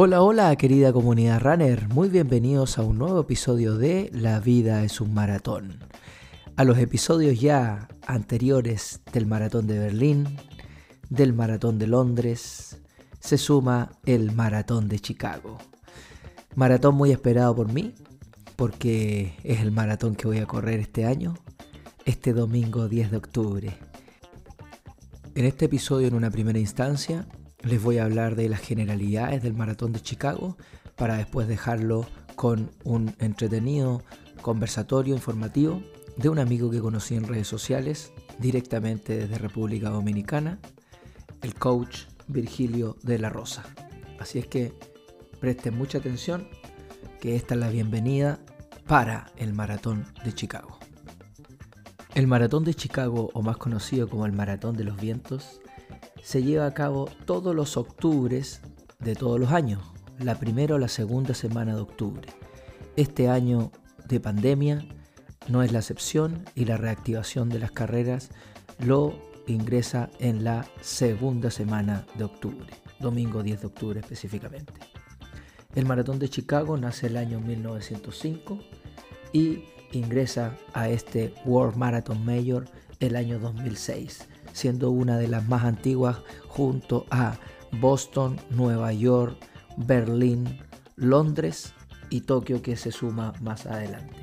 Hola, hola querida comunidad runner, muy bienvenidos a un nuevo episodio de La vida es un maratón. A los episodios ya anteriores del maratón de Berlín, del maratón de Londres, se suma el maratón de Chicago. Maratón muy esperado por mí, porque es el maratón que voy a correr este año, este domingo 10 de octubre. En este episodio, en una primera instancia, les voy a hablar de las generalidades del maratón de Chicago para después dejarlo con un entretenido conversatorio informativo de un amigo que conocí en redes sociales directamente desde República Dominicana, el coach Virgilio de la Rosa. Así es que presten mucha atención que esta es la bienvenida para el maratón de Chicago. El maratón de Chicago, o más conocido como el maratón de los vientos, se lleva a cabo todos los octubres de todos los años, la primera o la segunda semana de octubre. Este año de pandemia no es la excepción y la reactivación de las carreras lo ingresa en la segunda semana de octubre, domingo 10 de octubre específicamente. El maratón de Chicago nace el año 1905 y ingresa a este World Marathon Major el año 2006 siendo una de las más antiguas junto a Boston, Nueva York, Berlín, Londres y Tokio que se suma más adelante.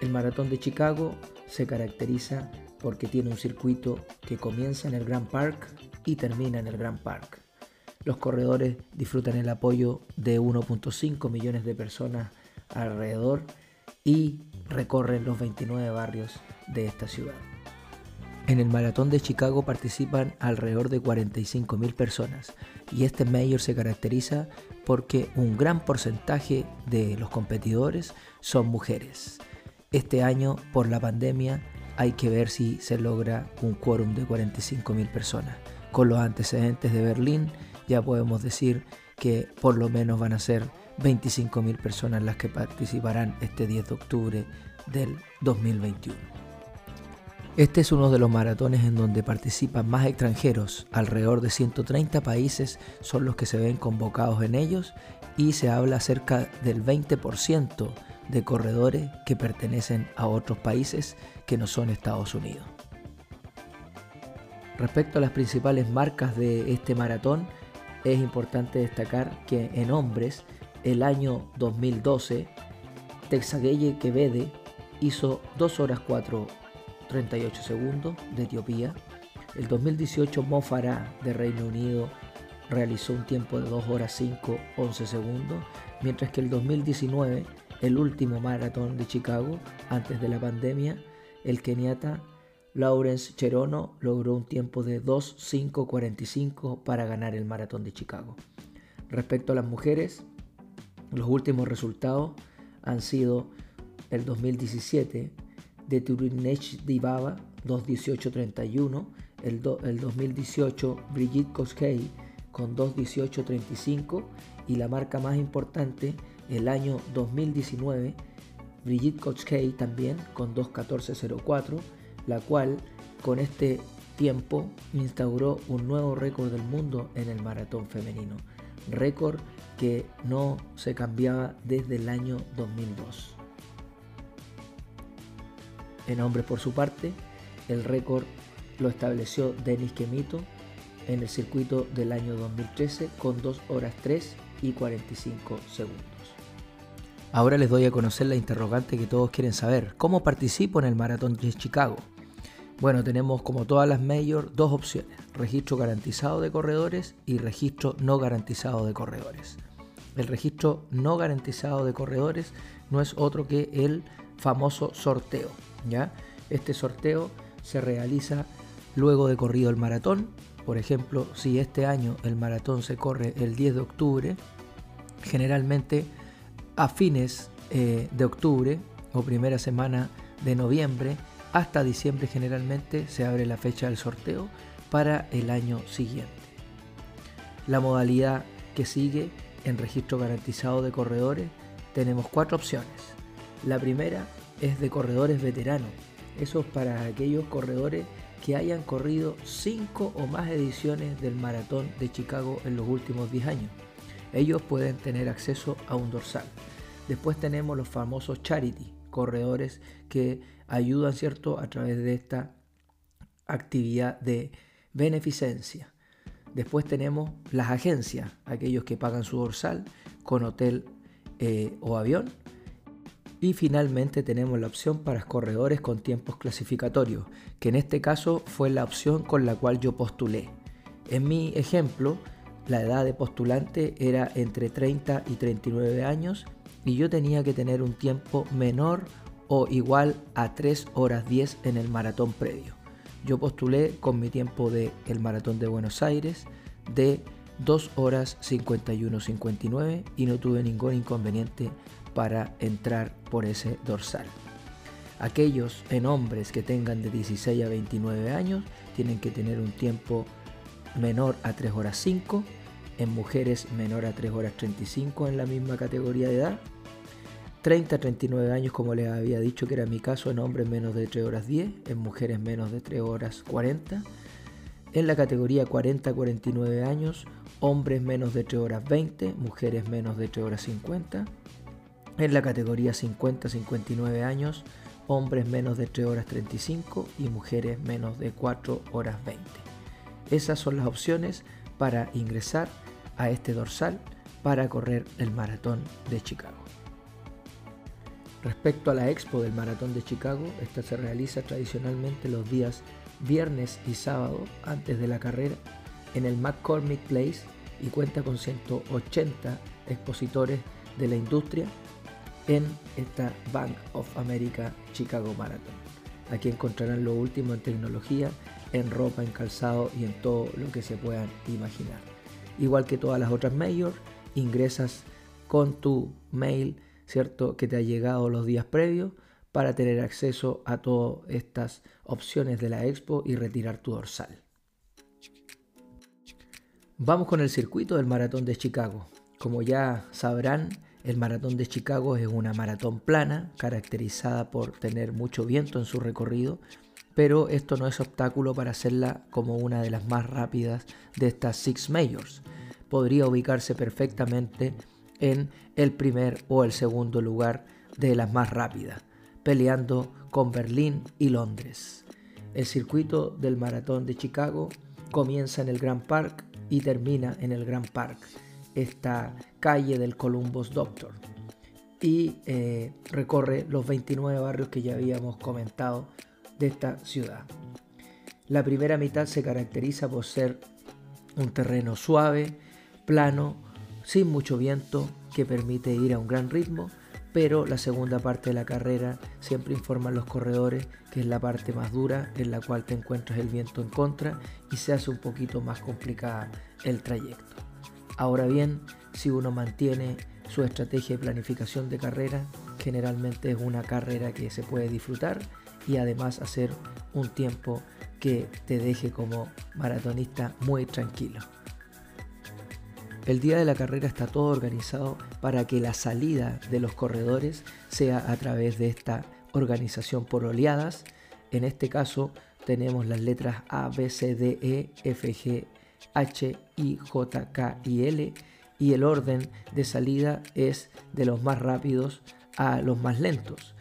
El maratón de Chicago se caracteriza porque tiene un circuito que comienza en el Grand Park y termina en el Grand Park. Los corredores disfrutan el apoyo de 1.5 millones de personas alrededor y recorren los 29 barrios de esta ciudad. En el maratón de Chicago participan alrededor de 45.000 personas y este mayor se caracteriza porque un gran porcentaje de los competidores son mujeres. Este año, por la pandemia, hay que ver si se logra un quórum de 45.000 personas. Con los antecedentes de Berlín, ya podemos decir que por lo menos van a ser 25.000 personas las que participarán este 10 de octubre del 2021. Este es uno de los maratones en donde participan más extranjeros, alrededor de 130 países son los que se ven convocados en ellos y se habla cerca del 20% de corredores que pertenecen a otros países que no son Estados Unidos. Respecto a las principales marcas de este maratón, es importante destacar que en hombres, el año 2012, Texagueye Quevede hizo 2 horas 4 38 segundos de Etiopía. El 2018 Mo Farah de Reino Unido realizó un tiempo de 2 horas 5, 11 segundos, mientras que el 2019, el último maratón de Chicago antes de la pandemia, el keniata Lawrence Cherono logró un tiempo de 2, 5, 45 para ganar el maratón de Chicago. Respecto a las mujeres, los últimos resultados han sido el 2017 de Turinech Dibaba 2.18.31, el, el 2018 Brigitte Koskei con 2.18.35 y la marca más importante el año 2019 Brigitte Koskei también con 2.14.04, la cual con este tiempo instauró un nuevo récord del mundo en el maratón femenino, récord que no se cambiaba desde el año 2002. En hombres, por su parte, el récord lo estableció Denis Kemito en el circuito del año 2013 con 2 horas 3 y 45 segundos. Ahora les doy a conocer la interrogante que todos quieren saber. ¿Cómo participo en el maratón de Chicago? Bueno, tenemos como todas las majors dos opciones, registro garantizado de corredores y registro no garantizado de corredores. El registro no garantizado de corredores no es otro que el famoso sorteo. ¿Ya? Este sorteo se realiza luego de corrido el maratón. Por ejemplo, si este año el maratón se corre el 10 de octubre, generalmente a fines eh, de octubre o primera semana de noviembre hasta diciembre generalmente se abre la fecha del sorteo para el año siguiente. La modalidad que sigue en registro garantizado de corredores tenemos cuatro opciones. La primera es de corredores veteranos. Eso es para aquellos corredores que hayan corrido 5 o más ediciones del maratón de Chicago en los últimos 10 años. ellos pueden tener acceso a un dorsal. Después tenemos los famosos charity, corredores que ayudan, ¿cierto?, a través de esta actividad de beneficencia. Después tenemos las agencias, aquellos que pagan su dorsal con hotel eh, o avión. Y finalmente tenemos la opción para corredores con tiempos clasificatorios, que en este caso fue la opción con la cual yo postulé. En mi ejemplo, la edad de postulante era entre 30 y 39 años y yo tenía que tener un tiempo menor o igual a 3 horas 10 en el maratón previo. Yo postulé con mi tiempo de el maratón de Buenos Aires de 2 horas 51-59 y no tuve ningún inconveniente para entrar por ese dorsal. Aquellos en hombres que tengan de 16 a 29 años tienen que tener un tiempo menor a 3 horas 5, en mujeres menor a 3 horas 35 en la misma categoría de edad 30 a 39 años, como les había dicho que era mi caso, en hombres menos de 3 horas 10, en mujeres menos de 3 horas 40. En la categoría 40 a 49 años, hombres menos de 3 horas 20, mujeres menos de 3 horas 50. En la categoría 50 a 59 años, hombres menos de 3 horas 35 y mujeres menos de 4 horas 20. Esas son las opciones para ingresar a este dorsal para correr el maratón de Chicago. Respecto a la expo del Maratón de Chicago, esta se realiza tradicionalmente los días viernes y sábado antes de la carrera en el McCormick Place y cuenta con 180 expositores de la industria en esta Bank of America Chicago Marathon. Aquí encontrarán lo último en tecnología, en ropa, en calzado y en todo lo que se puedan imaginar. Igual que todas las otras mayors, ingresas con tu mail ¿cierto? Que te ha llegado los días previos para tener acceso a todas estas opciones de la expo y retirar tu dorsal. Vamos con el circuito del maratón de Chicago. Como ya sabrán, el maratón de Chicago es una maratón plana, caracterizada por tener mucho viento en su recorrido, pero esto no es obstáculo para hacerla como una de las más rápidas de estas Six Majors. Podría ubicarse perfectamente en el primer o el segundo lugar de las más rápidas, peleando con Berlín y Londres. El circuito del maratón de Chicago comienza en el Grand Park y termina en el Grand Park, esta calle del Columbus Doctor, y eh, recorre los 29 barrios que ya habíamos comentado de esta ciudad. La primera mitad se caracteriza por ser un terreno suave, plano, sin mucho viento que permite ir a un gran ritmo, pero la segunda parte de la carrera siempre informan los corredores que es la parte más dura en la cual te encuentras el viento en contra y se hace un poquito más complicada el trayecto. Ahora bien, si uno mantiene su estrategia de planificación de carrera, generalmente es una carrera que se puede disfrutar y además hacer un tiempo que te deje como maratonista muy tranquilo. El día de la carrera está todo organizado para que la salida de los corredores sea a través de esta organización por oleadas. En este caso tenemos las letras A, B, C, D, E, F, G, H, I, J, K y L y el orden de salida es de los más rápidos a los más lentos.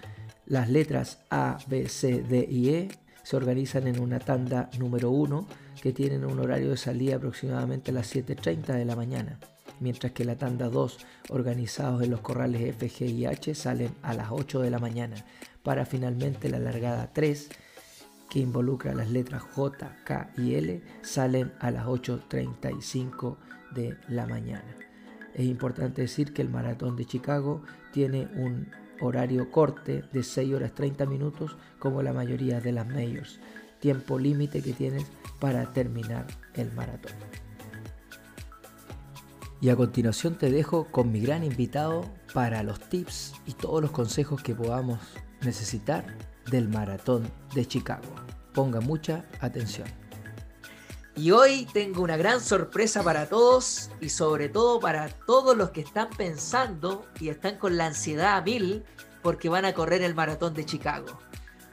Las letras A, B, C, D y E se organizan en una tanda número 1 que tienen un horario de salida aproximadamente a las 7.30 de la mañana, mientras que la tanda 2, organizados en los corrales F, G y H, salen a las 8 de la mañana, para finalmente la largada 3, que involucra las letras J, K y L, salen a las 8.35 de la mañana. Es importante decir que el maratón de Chicago tiene un horario corte de 6 horas 30 minutos como la mayoría de las majors, tiempo límite que tienes para terminar el maratón. Y a continuación te dejo con mi gran invitado para los tips y todos los consejos que podamos necesitar del maratón de Chicago. Ponga mucha atención. Y hoy tengo una gran sorpresa para todos y sobre todo para todos los que están pensando y están con la ansiedad a mil porque van a correr el maratón de Chicago.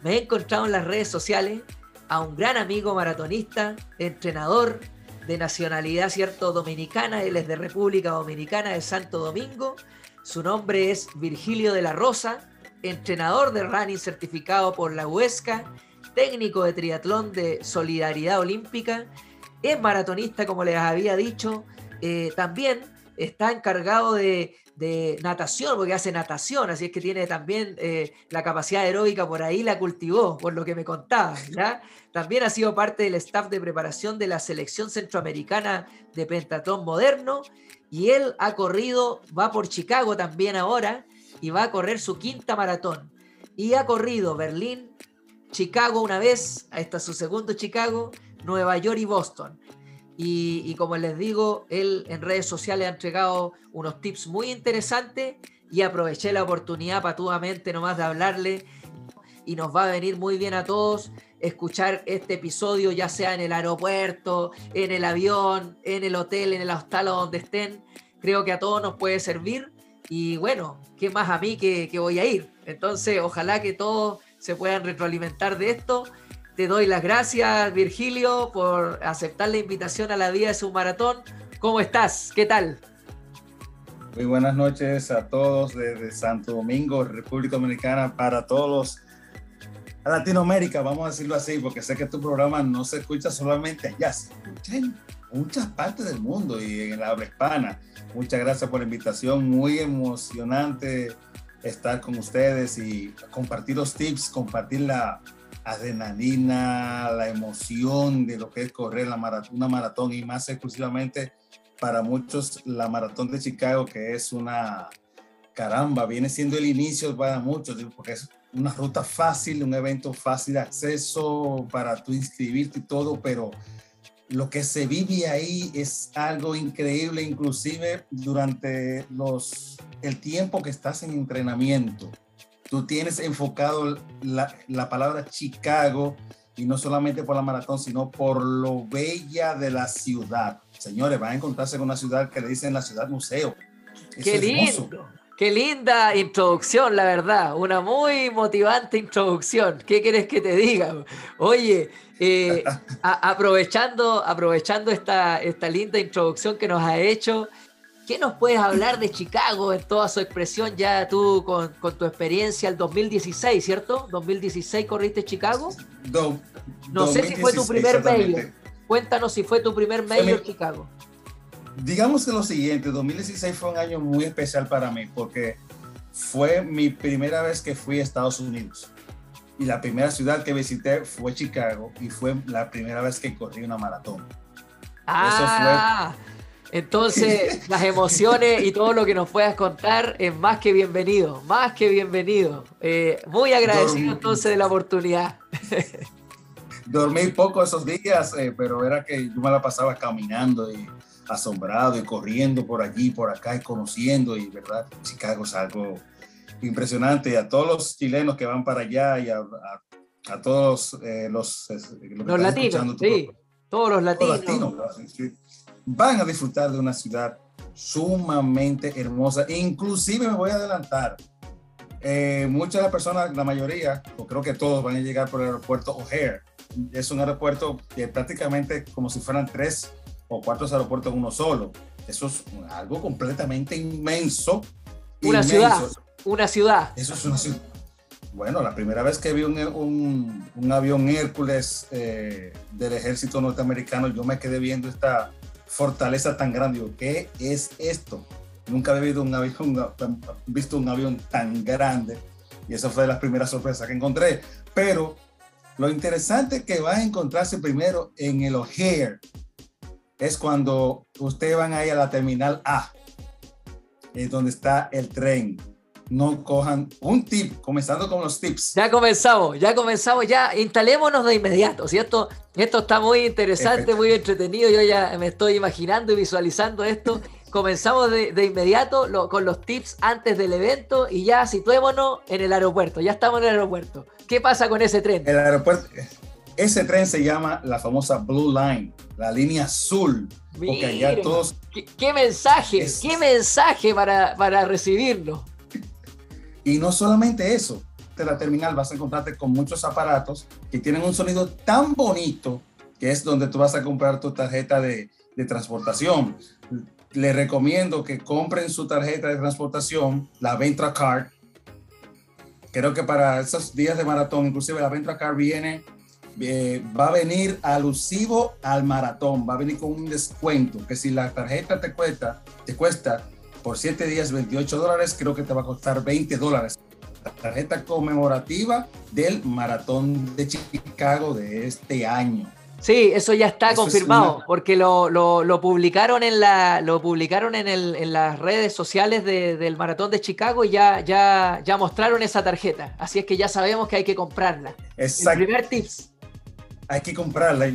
Me he encontrado en las redes sociales a un gran amigo maratonista, entrenador, de nacionalidad, ¿cierto? Dominicana, él es de República Dominicana, de Santo Domingo. Su nombre es Virgilio de la Rosa, entrenador de running certificado por la Huesca, técnico de triatlón de Solidaridad Olímpica, es maratonista, como les había dicho, eh, también está encargado de, natación, porque hace natación, así es que tiene también eh, la capacidad aeróbica por ahí, la cultivó, por lo que me contaba. También ha sido parte del staff de preparación de la selección centroamericana de pentatlón moderno y él ha corrido, va por Chicago también ahora y va a correr su quinta maratón. Y ha corrido Berlín, Chicago una vez, esta es su segundo Chicago, Nueva York y Boston. Y, como les digo, él en redes sociales ha entregado unos tips muy interesantes y aproveché la oportunidad patuamente nomás de hablarle y nos va a venir muy bien a todos escuchar este episodio, ya sea en el aeropuerto, en el avión, en el hotel, en el hostal o donde estén. Creo que a todos nos puede servir. Y bueno, ¿qué más a mí que, que voy a ir? Entonces, ojalá que todos se puedan retroalimentar de esto te doy las gracias, Virgilio, por aceptar la invitación a la vida de su maratón. ¿Cómo estás? ¿Qué tal? Muy buenas noches a todos desde Santo Domingo, República Dominicana, para todos Latinoamérica, vamos a decirlo así, porque sé que tu programa no se escucha solamente allá, se escucha muchas partes del mundo y en la habla hispana. Muchas gracias por la invitación, muy emocionante estar con ustedes y compartir los tips, compartir la, adrenalina, la emoción de lo que es correr la maratón, una maratón y más exclusivamente para muchos la maratón de Chicago, que es una caramba, viene siendo el inicio para muchos, porque es una ruta fácil, un evento fácil de acceso para tú inscribirte y todo, pero lo que se vive ahí es algo increíble, inclusive durante los, el tiempo que estás en entrenamiento tú tienes enfocado la, la, palabra Chicago y no solamente por la maratón, sino por lo bella de la ciudad. Señores, van a encontrarse con una ciudad que le dicen la ciudad museo. Qué lindo. Qué linda introducción, la verdad. Una muy motivante introducción. ¿Qué quieres que te diga? Oye, eh, aprovechando, aprovechando esta, esta linda introducción que nos ha hecho, ¿Qué nos puedes hablar de Chicago en toda su expresión ya tú con, tu experiencia el 2016, ¿cierto? 2016 corriste Chicago. no sé si fue tu primer mayor. Cuéntanos si fue tu primer mayor Chicago. Digamos que lo siguiente, 2016 fue un año muy especial para mí porque fue mi primera vez que fui a Estados Unidos. Y la primera ciudad que visité fue Chicago y fue la primera vez que corrí una maratón. Ah, Eso fue entonces, las emociones y todo lo que nos puedas contar es más que bienvenido, más que bienvenido. Eh, muy agradecido entonces de la oportunidad. Dormí poco esos días, eh, pero era que yo me la pasaba caminando y asombrado y corriendo por allí, por acá y conociendo y verdad, Chicago es algo impresionante y a todos los chilenos que van para allá y a, todos eh, los, los latinos, sí, todos los latinos. latinos van a disfrutar de una ciudad sumamente hermosa. Inclusive me voy a adelantar. Eh, muchas de las personas, la mayoría, o creo que todos van a llegar por el aeropuerto O'Hare. Es un aeropuerto que prácticamente como si fueran tres o cuatro aeropuertos en uno solo. Eso es algo completamente inmenso. Una ciudad. Una ciudad. Eso es una ciudad. Bueno, la primera vez que vi un, un, avión Hércules eh, del ejército norteamericano, yo me quedé viendo esta, fortaleza tan grande. ¿Qué es esto? Nunca había visto un avión, visto un avión tan grande y esa fue de las primeras sorpresas que encontré. Pero lo interesante que va a encontrarse primero en el O'Hare es cuando ustedes van ahí a la terminal A, es donde está el tren no cojan un tip, comenzando con los tips. Ya comenzamos, ya comenzamos, ya instalémonos de inmediato, ¿cierto? Esto está muy interesante, muy entretenido, yo ya me estoy imaginando y visualizando esto. Comenzamos de, inmediato con los tips antes del evento y ya situémonos en el aeropuerto, ya estamos en el aeropuerto. ¿Qué pasa con ese tren? El aeropuerto, ese tren se llama la famosa Blue Line, la línea azul. porque allá todos... ¿Qué, mensaje? ¿Qué mensaje para, para recibirlo? Y no solamente eso, de la terminal vas a encontrarte con muchos aparatos que tienen un sonido tan bonito que es donde tú vas a comprar tu tarjeta de de transportación. Les recomiendo que compren su tarjeta de transportación, la Ventra Card. Creo que para esos días de maratón, inclusive la Ventra Card viene, eh, va a venir alusivo al maratón, va a venir con un descuento, que si la tarjeta te cuesta, te cuesta por 7 días 28 dólares, creo que te va a costar 20 dólares. La tarjeta conmemorativa del maratón de Chicago de este año. Sí, eso ya está confirmado, porque lo, lo, publicaron en la, lo publicaron en, el, en las redes sociales del maratón de Chicago y ya, ya, ya mostraron esa tarjeta. Así es que ya sabemos que hay que comprarla. Exacto. El primer tips. Hay que comprarla.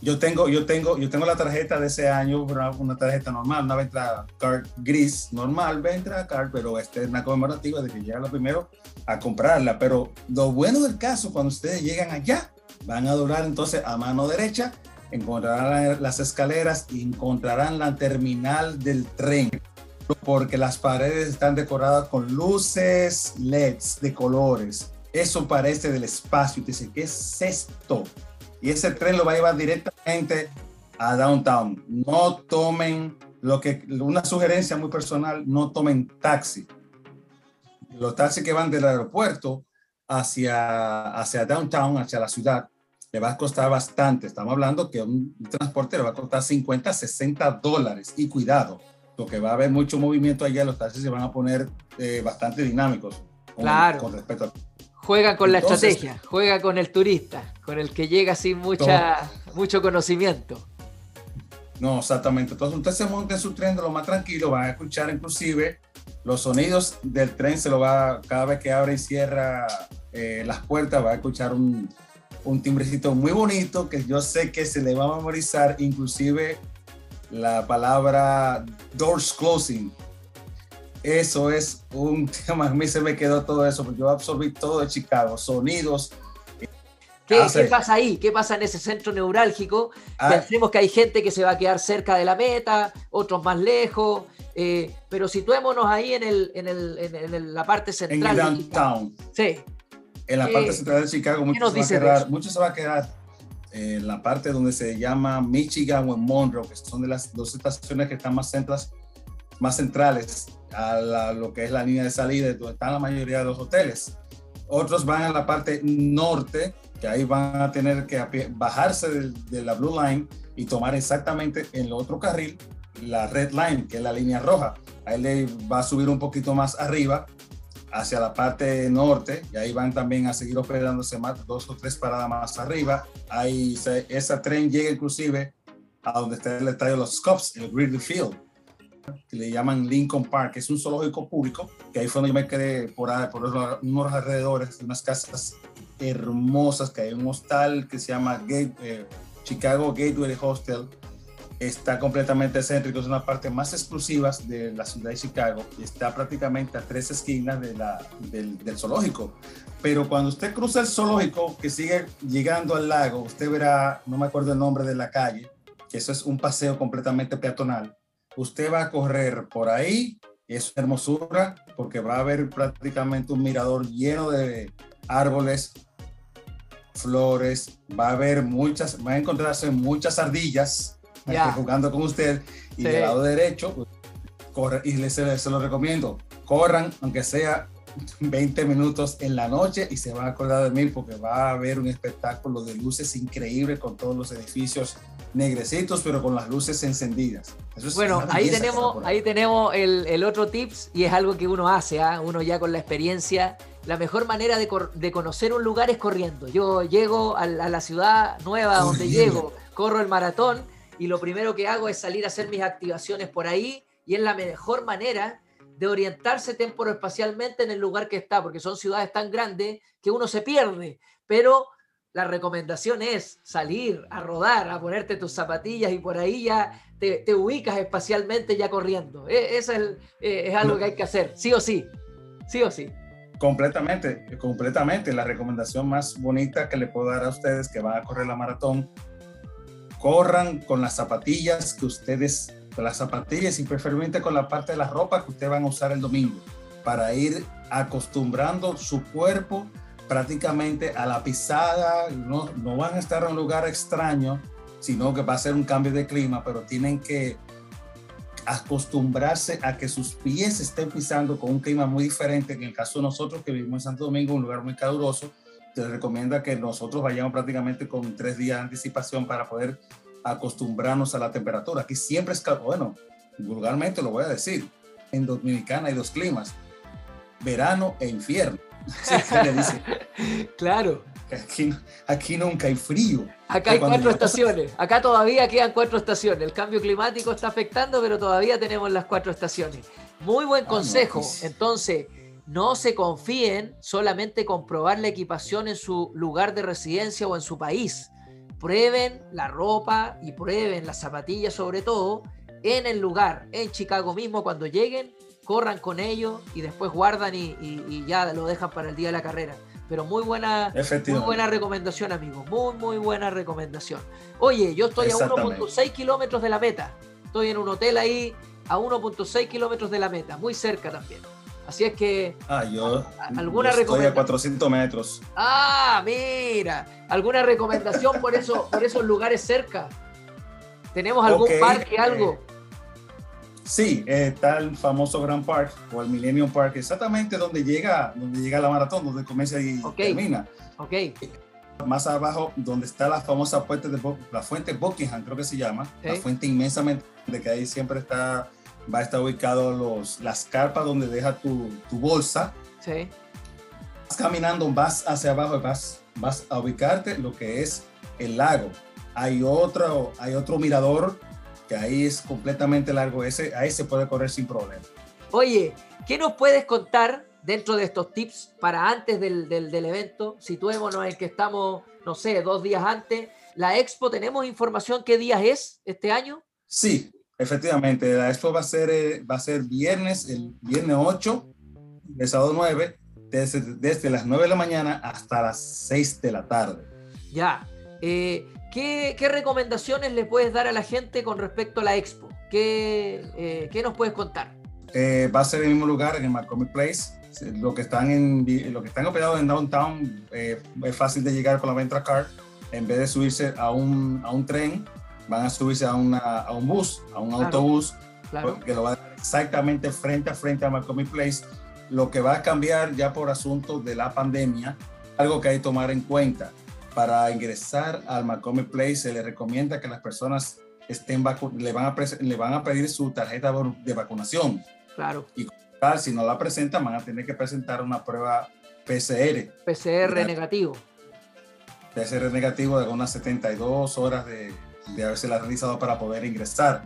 Yo tengo, yo tengo, yo tengo la tarjeta de ese año, una, tarjeta normal, una venta card gris normal, venta card, pero esta es una conmemorativa de que llega lo primero a comprarla. Pero lo bueno del caso, cuando ustedes llegan allá, Van a durar entonces a mano derecha, encontrarán las escaleras y encontrarán la terminal del tren, porque las paredes están decoradas con luces LEDs de colores. Eso parece del espacio. Y dice, ¿qué es esto? Y ese tren lo va a llevar directamente a downtown. No tomen lo que, una sugerencia muy personal, no tomen taxi. Los taxis que van del aeropuerto hacia, hacia downtown, hacia la ciudad, le va a costar bastante. Estamos hablando que un, transporte le va a costar 50, 60 dólares. Y cuidado, porque va a haber mucho movimiento allá, los taxis se van a poner eh, bastante dinámicos. claro. Con respecto a... Juega con la estrategia, juega con el turista, con el que llega sin mucha, mucho conocimiento. No, exactamente. Entonces usted se monta en su tren de lo más tranquilo, va a escuchar inclusive los sonidos del tren, se lo va, cada vez que abre y cierra eh, las puertas, va a escuchar un, un timbrecito muy bonito que yo sé que se le va a memorizar, inclusive la palabra doors closing. Eso es un tema, a mí se me quedó todo eso, porque yo absorbí todo de Chicago, sonidos. ¿Qué, ¿Qué, pasa ahí? ¿Qué pasa en ese centro neurálgico? Ah, Pensemos que hay gente que se va a quedar cerca de la meta, otros más lejos, eh, pero situémonos ahí en, el, en, el, en, la parte central. En el downtown. Sí en la parte central de Chicago, mucho se, quedar, mucho se va a quedar en la parte donde se llama Michigan o en Monroe, que son de las dos estaciones que están más, centras, más centrales a lo que es la línea de salida, donde están la mayoría de los hoteles. Otros van a la parte norte, que ahí van a tener que bajarse de, de la Blue Line y tomar exactamente en el otro carril la Red Line, que es la línea roja. Ahí le va a subir un poquito más arriba hacia la parte norte y ahí van también a seguir hospedándose más, dos o tres paradas más arriba. Ahí se, esa tren llega inclusive a donde está el estadio de los Cubs, el Gridley Field, que le llaman Lincoln Park, que es un zoológico público, que ahí fue donde yo me quedé por, por unos alrededores de unas casas hermosas, que hay un hostal que se llama eh, Chicago Gateway Hostel, está completamente céntrico, es una parte más exclusiva de la ciudad de Chicago y está prácticamente a tres esquinas del, del, zoológico. Pero cuando usted cruza el zoológico, que sigue llegando al lago, usted verá, no me acuerdo el nombre de la calle, que eso es un paseo completamente peatonal. Usted va a correr por ahí, es hermosura, porque va a haber prácticamente un mirador lleno de árboles, flores, va a haber muchas, va a encontrarse muchas ardillas, jugando con usted y del lado derecho, corre, y les, se lo recomiendo, corran, aunque sea 20 minutos en la noche y se van a acordar de mí porque va a haber un espectáculo de luces increíble con todos los edificios negrecitos, pero con las luces encendidas. bueno, ahí tenemos, ahí tenemos el, el, otro tips y es algo que uno hace, ¿ah? uno ya con la experiencia. La mejor manera de, de, conocer un lugar es corriendo. Yo llego a la, a la ciudad nueva donde llego, corro el maratón y lo primero que hago es salir a hacer mis activaciones por ahí y es la mejor manera de orientarse temporoespacialmente en el lugar que está, porque son ciudades tan grandes que uno se pierde, pero la recomendación es salir a rodar, a ponerte tus zapatillas y por ahí ya te, ubicas espacialmente ya corriendo. E, eso es, e, es algo que hay que hacer, sí o sí, sí o sí. Completamente, completamente. La recomendación más bonita que le puedo dar a ustedes que van a correr la maratón corran con las zapatillas que ustedes, con las zapatillas y preferiblemente con la parte de la ropa que ustedes van a usar el domingo, para ir acostumbrando su cuerpo prácticamente a la pisada, no, no van a estar en un lugar extraño sino que va a ser un cambio de clima, pero tienen que acostumbrarse a que sus pies estén pisando con un clima muy diferente. En el caso de nosotros que vivimos en Santo Domingo, un lugar muy caluroso, te recomienda que nosotros vayamos prácticamente con tres días de anticipación para poder acostumbrarnos a la temperatura. Aquí siempre es, bueno, vulgarmente lo voy a decir, en Dominicana hay dos climas, verano e infierno. claro. Aquí, aquí, nunca hay frío. Acá hay cuatro estaciones. Acá todavía quedan cuatro estaciones. El cambio climático está afectando, pero todavía tenemos las cuatro estaciones. Muy buen ah, consejo. Pues. Entonces, no se confíen solamente con probar la equipación en su lugar de residencia o en su país. Prueben la ropa y prueben las zapatillas sobre todo en el lugar, en Chicago mismo, cuando lleguen, corran con ellos y después guardan y, ya lo dejan para el día de la carrera. Pero muy buena, muy buena recomendación, amigos. Muy, muy buena recomendación. Oye, yo estoy a 1.6 kilómetros de la meta. Estoy en un hotel ahí a 1.6 kilómetros de la meta, muy cerca también. Así es que. Ah, yo. ¿Alguna estoy a 400 metros. Ah, mira. ¿Alguna recomendación por, eso, por esos lugares cerca? ¿Tenemos algún parque, algo? Sí, está el famoso Grand Park o el Millennium Park, exactamente donde llega, donde llega la maratón, donde comienza y termina. Ok. Más abajo, donde está la famosa fuente de la fuente Buckingham, creo que se llama, la fuente inmensamente, de que ahí siempre está, va a estar ubicado los, las carpas donde deja tu, tu bolsa. Sí. Vas caminando, vas hacia abajo y vas, vas a ubicarte lo que es el lago. Hay otro, hay otro mirador que ahí es completamente largo, ese, ahí se puede correr sin problema. Oye, ¿qué nos puedes contar dentro de estos tips para antes del, del, del evento? Situémonos en que estamos, no sé, dos días antes. La expo, ¿tenemos información qué días es este año? Sí, efectivamente, la expo va a ser, eh, va a ser viernes, el viernes 8, de sábado 9, desde, desde las 9 de la mañana hasta las 6 de la tarde. Ya. Eh, ¿Qué, recomendaciones le puedes dar a la gente con respecto a la expo? ¿Qué, eh, nos puedes contar? Eh, va a ser en el mismo lugar, en el Marcomic Place. Lo que están, en, lo que están operados en Downtown eh, es fácil de llegar con la Ventra Car. En vez de subirse a un, a un tren, van a subirse a, una, a un bus, a un autobús, que lo va a dar exactamente frente a frente a Marcomic Place. Lo que va a cambiar ya por asunto de la pandemia, algo que hay que tomar en cuenta para ingresar al Macomb Place se le recomienda que las personas estén le, van a le van a pedir su tarjeta de vacunación. Claro. Y si no la presentan, van a tener que presentar una prueba PCR. PCR negativo. PCR negativo de unas 72 horas de, de haberse la realizado para poder ingresar.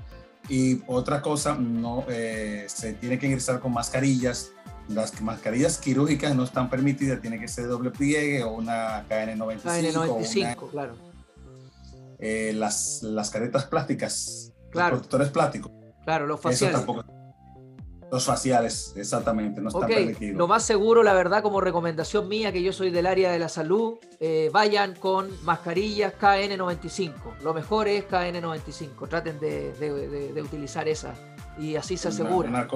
Y otra cosa, no, eh, se tiene que ingresar con mascarillas las mascarillas quirúrgicas no están permitidas, tiene que ser doble pliegue o una KN95. KN95, claro. Eh, las, las caretas plásticas, claro. los protectores plásticos. Claro, los faciales. los faciales, exactamente, no están permitidos. Lo más seguro, la verdad, como recomendación mía, que yo soy del área de la salud, eh, vayan con mascarillas KN95. Lo mejor es KN95. Traten de, de, de, utilizar esa y así se asegura.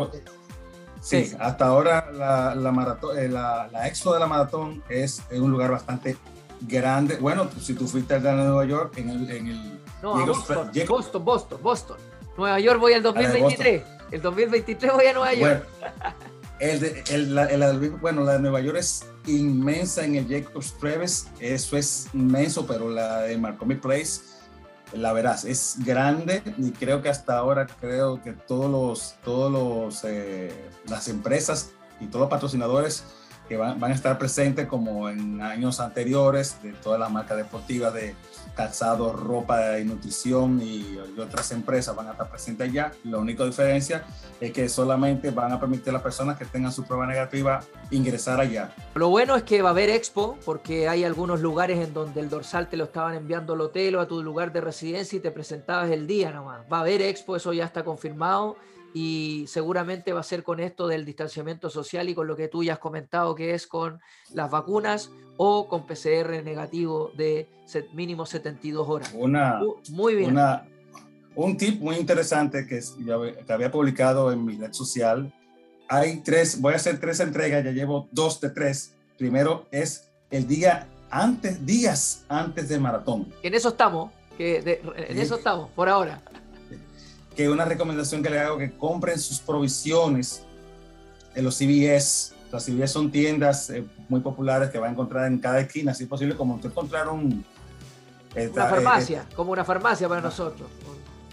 Sí, hasta ahora la, la, maratón, eh, la, la, expo de la maratón es, un lugar bastante grande. Bueno, si tú fuiste al de Nueva York, en el... En el no, Boston, Boston, Boston, Boston, Nueva York voy al 2023. El 2023 voy a Nueva York. el de, el, el, bueno, la de Nueva York es inmensa en el Jacobs Travis. Eso es inmenso, pero la de Marcomi Place la verás, es grande y creo que hasta ahora creo que todos los, todos los, eh, las empresas y todos los patrocinadores que van, van, a estar presentes como en años anteriores de todas las marcas deportivas de calzado, ropa y nutrición y, otras empresas van a estar presentes allá. La única diferencia es que solamente van a permitir a las personas que tengan su prueba negativa ingresar allá. Lo bueno es que va a haber expo porque hay algunos lugares en donde el dorsal te lo estaban enviando al hotel o a tu lugar de residencia y te presentabas el día nomás. Va a haber expo, eso ya está confirmado y seguramente va a ser con esto del distanciamiento social y con lo que tú ya has comentado que es con las vacunas o con PCR negativo de mínimo 72 horas. Una, uh, muy bien. Una, un tip muy interesante que, que había publicado en mi red social. Hay tres, voy a hacer tres entregas, ya llevo dos de tres. Primero es el día antes, días antes del maratón. En eso estamos. que en eso estamos, por ahora. Que una recomendación que le hago que compren sus provisiones en los CVS. Las CVS son tiendas eh, muy populares que va a encontrar en cada esquina, si es posible, como usted encontrar un... Eh, una farmacia, como una farmacia para nosotros.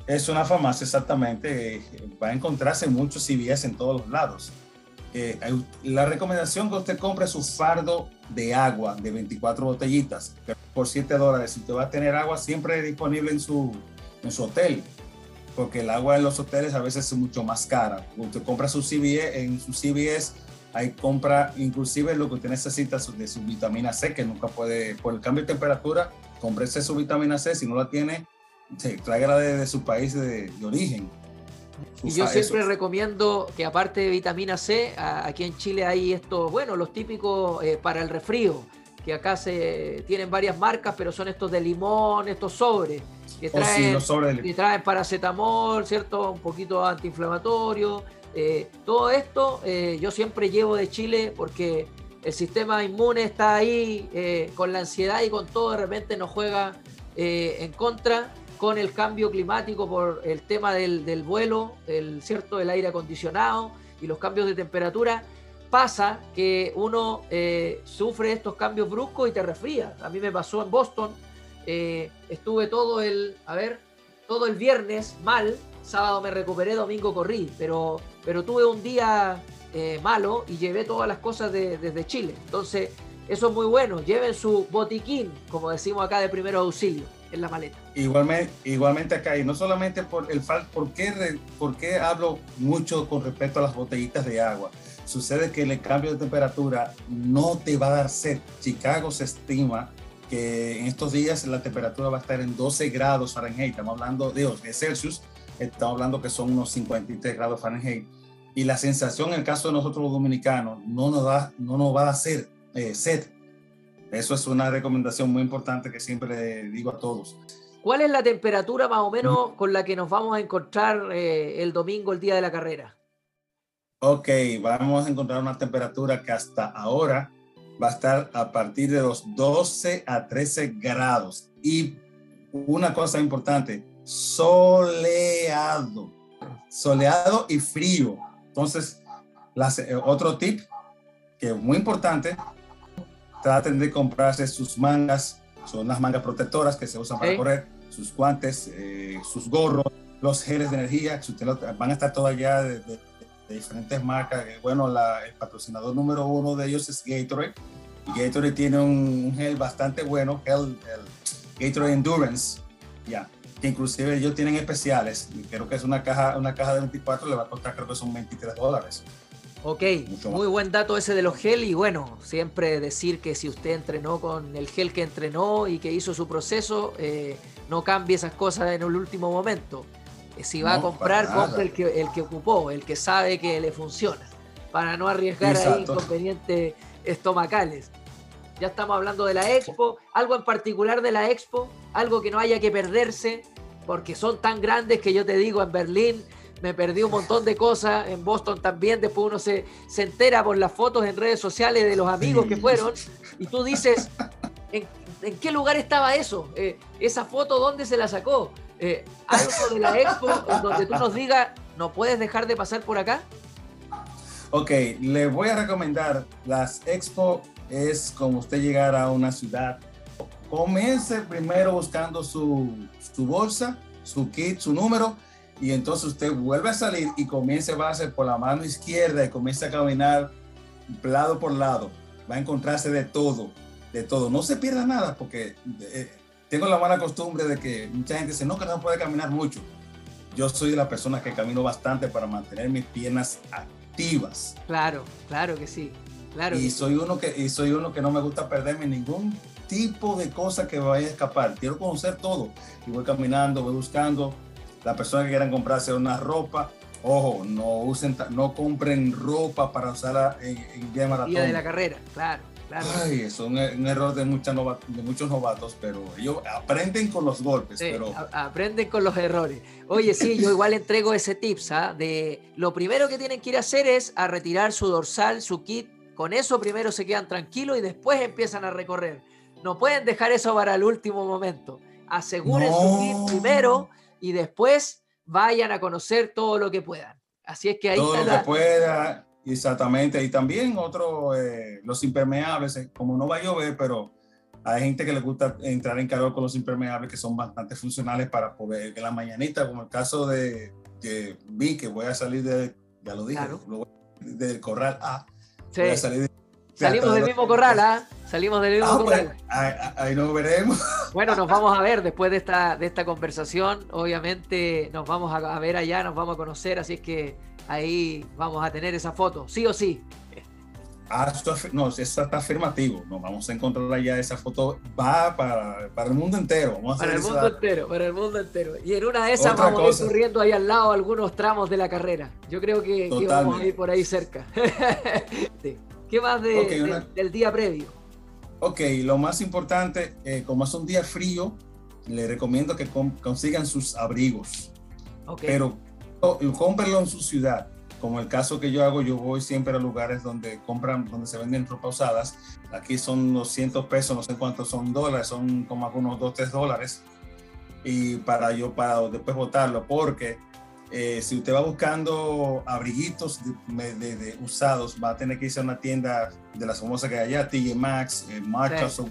Es una farmacia, exactamente. va a encontrarse muchos CVS en todos los lados. la recomendación que usted compre su fardo de agua de 24 botellitas por 7 dólares. Usted va a tener agua siempre disponible en su, en su hotel, porque el agua en los hoteles a veces es mucho más cara. Usted compra su CBS, en su CBS, hay compra inclusive lo que usted necesita de su vitamina C, que nunca puede, por el cambio de temperatura, cómprese su vitamina C, si no la tiene, tráigala de, de su país de, de origen. Y yo siempre recomiendo que aparte de vitamina C, aquí en Chile hay estos, bueno, los típicos eh, para el resfrío, que acá se tienen varias marcas, pero son estos de limón, estos sobres, que oh, traen, que traen paracetamol, ¿cierto? Un poquito antiinflamatorio. Eh, todo esto eh, yo siempre llevo de Chile porque el sistema inmune está ahí con la ansiedad y con todo, de repente nos juega en contra con el cambio climático por el tema del, vuelo, el, ¿cierto? el aire acondicionado y los cambios de temperatura, pasa que uno eh, sufre estos cambios bruscos y te resfría. A mí me pasó en Boston, eh, estuve todo el, a ver, todo el viernes mal, sábado me recuperé, domingo corrí, pero, pero tuve un día eh, malo y llevé todas las cosas desde Chile. Entonces, eso es muy bueno, lleven su botiquín, como decimos acá de primeros auxilios en la maleta. Igualmente, igualmente acá, y no solamente por el fal, ¿por qué, ¿por qué hablo mucho con respecto a las botellitas de agua? Sucede que el cambio de temperatura no te va a dar sed. Chicago se estima que en estos días la temperatura va a estar en 12 grados Fahrenheit, estamos hablando de, de Celsius, estamos hablando que son unos 53 grados Fahrenheit. Y la sensación en el caso de nosotros los dominicanos no nos, da, no nos va a hacer eh, sed, eso es una recomendación muy importante que siempre digo a todos. ¿Cuál es la temperatura más o menos con la que nos vamos a encontrar eh, el domingo, el día de la carrera? Ok, vamos a encontrar una temperatura que hasta ahora va a estar a partir de los 12 a 13 grados. Y una cosa importante, soleado, soleado y frío. Entonces, eh, otro tip que es muy importante traten de comprarse sus mangas, son las mangas protectoras que se usan para correr, sus guantes, eh, sus gorros, los geles de energía, van a estar todavía de, de, diferentes marcas. Eh, bueno, la, el patrocinador número uno de ellos es Gatorade. Y Gatorade tiene un, gel bastante bueno, el, Gatorade Endurance, ya, que inclusive ellos tienen especiales. Y creo que es una caja, una caja de 24, le va a costar creo que son 23 dólares. Ok, muy buen dato ese de los gel y bueno, siempre decir que si usted entrenó con el gel que entrenó y que hizo su proceso, eh, no cambie esas cosas en el último momento. Si va a comprar, compre el que, el que ocupó, el que sabe que le funciona, para no arriesgar ahí inconvenientes estomacales. Ya estamos hablando de la expo, algo en particular de la expo, algo que no haya que perderse, porque son tan grandes que yo te digo, en Berlín me perdí un montón de cosas, en Boston también, después uno se, se entera por las fotos en redes sociales de los amigos que fueron, y tú dices, ¿en, qué lugar estaba eso? Eh, ¿Esa foto dónde se la sacó? Eh, algo de la expo donde tú nos digas, ¿no puedes dejar de pasar por acá? Ok, le voy a recomendar, las expo es como usted llegar a una ciudad, comience primero buscando su, su bolsa, su kit, su número, y entonces usted vuelve a salir y comienza a hacer por la mano izquierda y comienza a caminar lado por lado. Va a encontrarse de todo, de todo. No se pierda nada porque eh, tengo la mala costumbre de que mucha gente dice, no, que no puede caminar mucho. Yo soy la persona que camino bastante para mantener mis piernas activas. Claro, claro que sí. Claro y, soy Uno que, y soy uno que no me gusta perderme ningún tipo de cosa que vaya a escapar. Quiero conocer todo. Y voy caminando, voy buscando las personas que quieran comprarse una ropa, ojo, no usen, no compren ropa para usarla en, en día de maratón. Día de la carrera, claro. Claro. Ay, es un, error de, de muchos novatos, pero ellos aprenden con los golpes. pero... aprenden con los errores. Oye, sí, yo igual entrego ese tips, ¿ah? De lo primero que tienen que ir a hacer es a retirar su dorsal, su kit. Con eso primero se quedan tranquilos y después empiezan a recorrer. No pueden dejar eso para el último momento. aseguren su primero y después vayan a conocer todo lo que puedan. Así es que ahí todo lo que pueda, exactamente. Y también otro, eh, los impermeables, eh, como no va a llover, pero hay gente que le gusta entrar en calor con los impermeables que son bastante funcionales para poder, en la mañanita, como el caso de que vi que voy a salir de, ya lo dije, del corral A. Voy a salir Salimos del mismo corral, ¿ah? Salimos del mismo ah, corral. ahí, nos veremos. Bueno, nos vamos a ver después de esta, de esta conversación. Obviamente nos vamos a ver allá, nos vamos a conocer, así es que ahí vamos a tener esa foto, sí o sí. Ah, no, eso está afirmativo. Nos vamos a encontrar allá. Esa foto va para, para el mundo entero. para el mundo entero, para el mundo entero. Y en una de esas vamos a ir corriendo ahí al lado algunos tramos de la carrera. Yo creo que, vamos a ir por ahí cerca. ¿Qué más del día previo? Ok, lo más importante, eh, como es un día frío, le recomiendo que consigan sus abrigos. Okay. Pero cómprenlo en su ciudad como el caso que yo hago, yo voy siempre a lugares donde compran, donde se venden ropa usadas. Aquí son 200 pesos, no sé cuántos son dólares, son como algunos 2, 3 dólares. Y para yo, para después botarlo, porque eh, si usted va buscando abriguitos de, usados, va a tener que irse a una tienda de las famosas que hay allá, TJ Maxx, eh, Marcha, son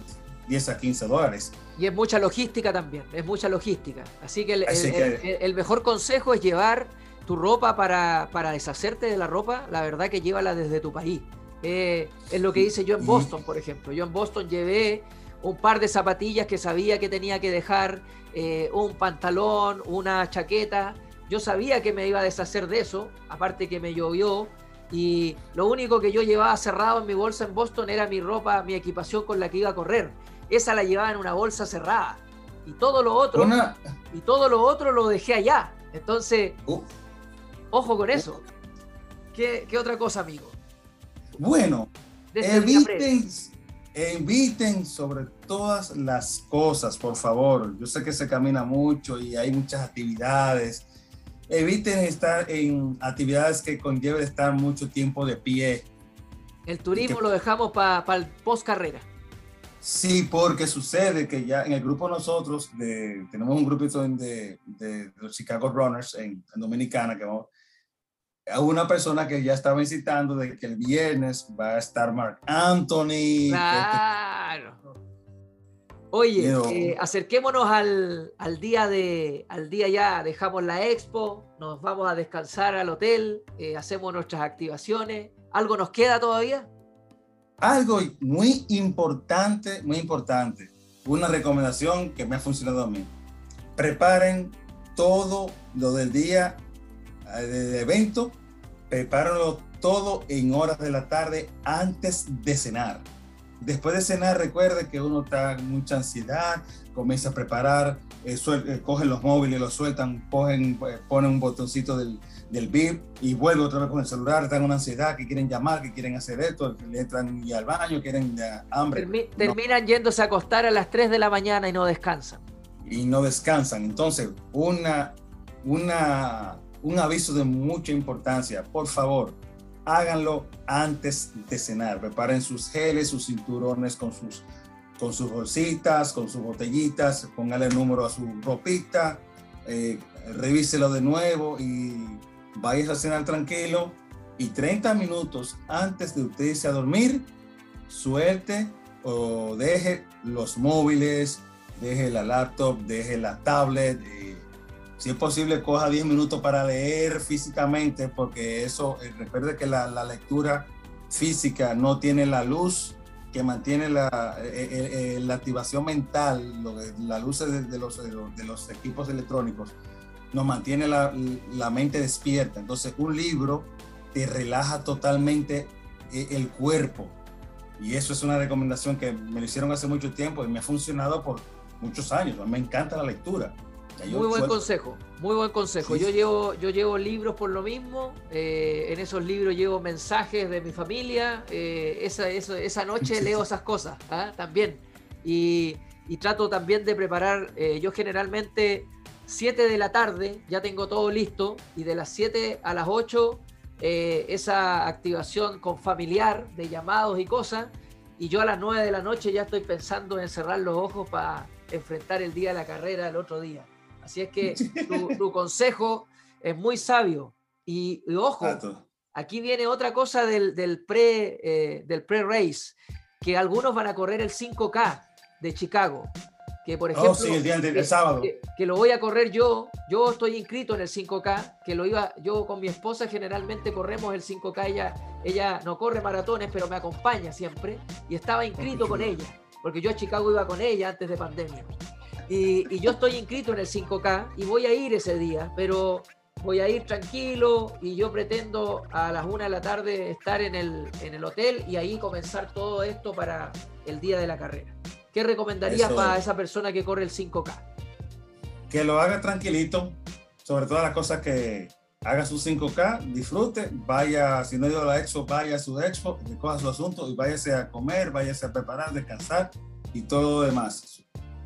10 a 15 dólares. Y es mucha logística también, es mucha logística. Así que el mejor consejo es llevar tu ropa para, deshacerte de la ropa, la verdad que llévala desde tu país. Eh, es lo que hice yo en Boston, por ejemplo. Yo en Boston llevé un par de zapatillas que sabía que tenía que dejar, eh, un pantalón, una chaqueta. Yo sabía que me iba a deshacer de eso, aparte que me llovió. Y lo único que yo llevaba cerrado en mi bolsa en Boston era mi ropa, mi equipación con la que iba a correr. Esa la llevaba en una bolsa cerrada. Y todo lo otro, y todo lo otro lo dejé allá. Entonces, uh. Ojo con eso. ¿Qué, otra cosa, amigo? Bueno, eviten, eviten sobre todas las cosas, por favor. Yo sé que se camina mucho y hay muchas actividades. Eviten estar en actividades que conlleven estar mucho tiempo de pie. El turismo lo dejamos para el post carrera. Sí, porque sucede que ya en el grupo nosotros, tenemos un grupito de, los Chicago Runners en, en Dominicana, que vamos, a una persona que ya estaba incitando de que el viernes va a estar Mark Anthony. Claro. Oye, eh, acerquémonos al, día de, al día ya, dejamos la expo, nos vamos a descansar al hotel, eh, hacemos nuestras activaciones. ¿Algo nos queda todavía? Algo muy importante, muy importante. Una recomendación que me ha funcionado a mí. Preparen todo lo del día del evento, prepárenlo todo en horas de la tarde antes de cenar. Después de cenar, recuerde que uno está en mucha ansiedad, comienza a preparar, eh, eh, cogen los móviles, los sueltan, cogen, eh, ponen un botoncito del, del VIP y vuelve otra vez con el celular, están en una ansiedad, que quieren llamar, que quieren hacer esto, le entran y al baño, quieren hambre. terminan yéndose a acostar a las 3 de la mañana y no descansan. Y no descansan. Entonces, una, una un aviso de mucha importancia. Por favor, háganlo antes de cenar. Preparen sus geles, sus cinturones con sus, con sus bolsitas, con sus botellitas. Póngale el número a su ropita. Eh, revíselo de nuevo y vayas a cenar tranquilo. Y 30 minutos antes de usted irse a dormir, suelte o deje los móviles, deje la laptop, deje la tablet. Eh, si es posible, coja 10 minutos para leer físicamente, porque eso, eh, recuerde que la, la, lectura física no tiene la luz que mantiene la, eh, eh, la activación mental, lo la luz de, de, los, de, los, equipos electrónicos, nos mantiene la, la, mente despierta. Entonces, un libro te relaja totalmente el cuerpo. Y eso es una recomendación que me lo hicieron hace mucho tiempo y me ha funcionado por muchos años. Me encanta la lectura. Muy buen consejo, muy buen consejo. Yo llevo, yo llevo libros por lo mismo. Eh, en esos libros llevo mensajes de mi familia. Eh, esa, esa, noche leo esas cosas ¿ah? también. Y, trato también de preparar. Eh, yo generalmente 7 de la tarde ya tengo todo listo. Y de las 7 a las 8 esa activación con familiar de llamados y cosas. y yo a las 9 de la noche ya estoy pensando en cerrar los ojos para enfrentar el día de la carrera el otro día. Así es que tu, consejo es muy sabio. Y, ojo, aquí viene otra cosa del, eh, del pre-race, que algunos van a correr el 5K de Chicago que por oh, ejemplo, el día del sábado. Que, lo voy a correr yo, yo estoy inscrito en el 5K, que lo iba, yo con mi esposa generalmente corremos el 5K, ella, ella no corre maratones, pero me acompaña siempre, y estaba inscrito con ella, porque yo a Chicago iba con ella antes de pandemia. Y, y yo estoy inscrito en el 5K y voy a ir ese día, pero voy a ir tranquilo y yo pretendo a las una de la tarde estar en el, en el hotel y ahí comenzar todo esto para el día de la carrera. ¿Qué recomendarías para esa persona que corre el 5K? Que lo haga tranquilito, sobre todas las cosas que haga su 5K, disfrute, vaya, si no ha ido a la expo, vaya a su expo, recoja su asunto y váyase a comer, váyase a preparar, descansar y todo lo demás.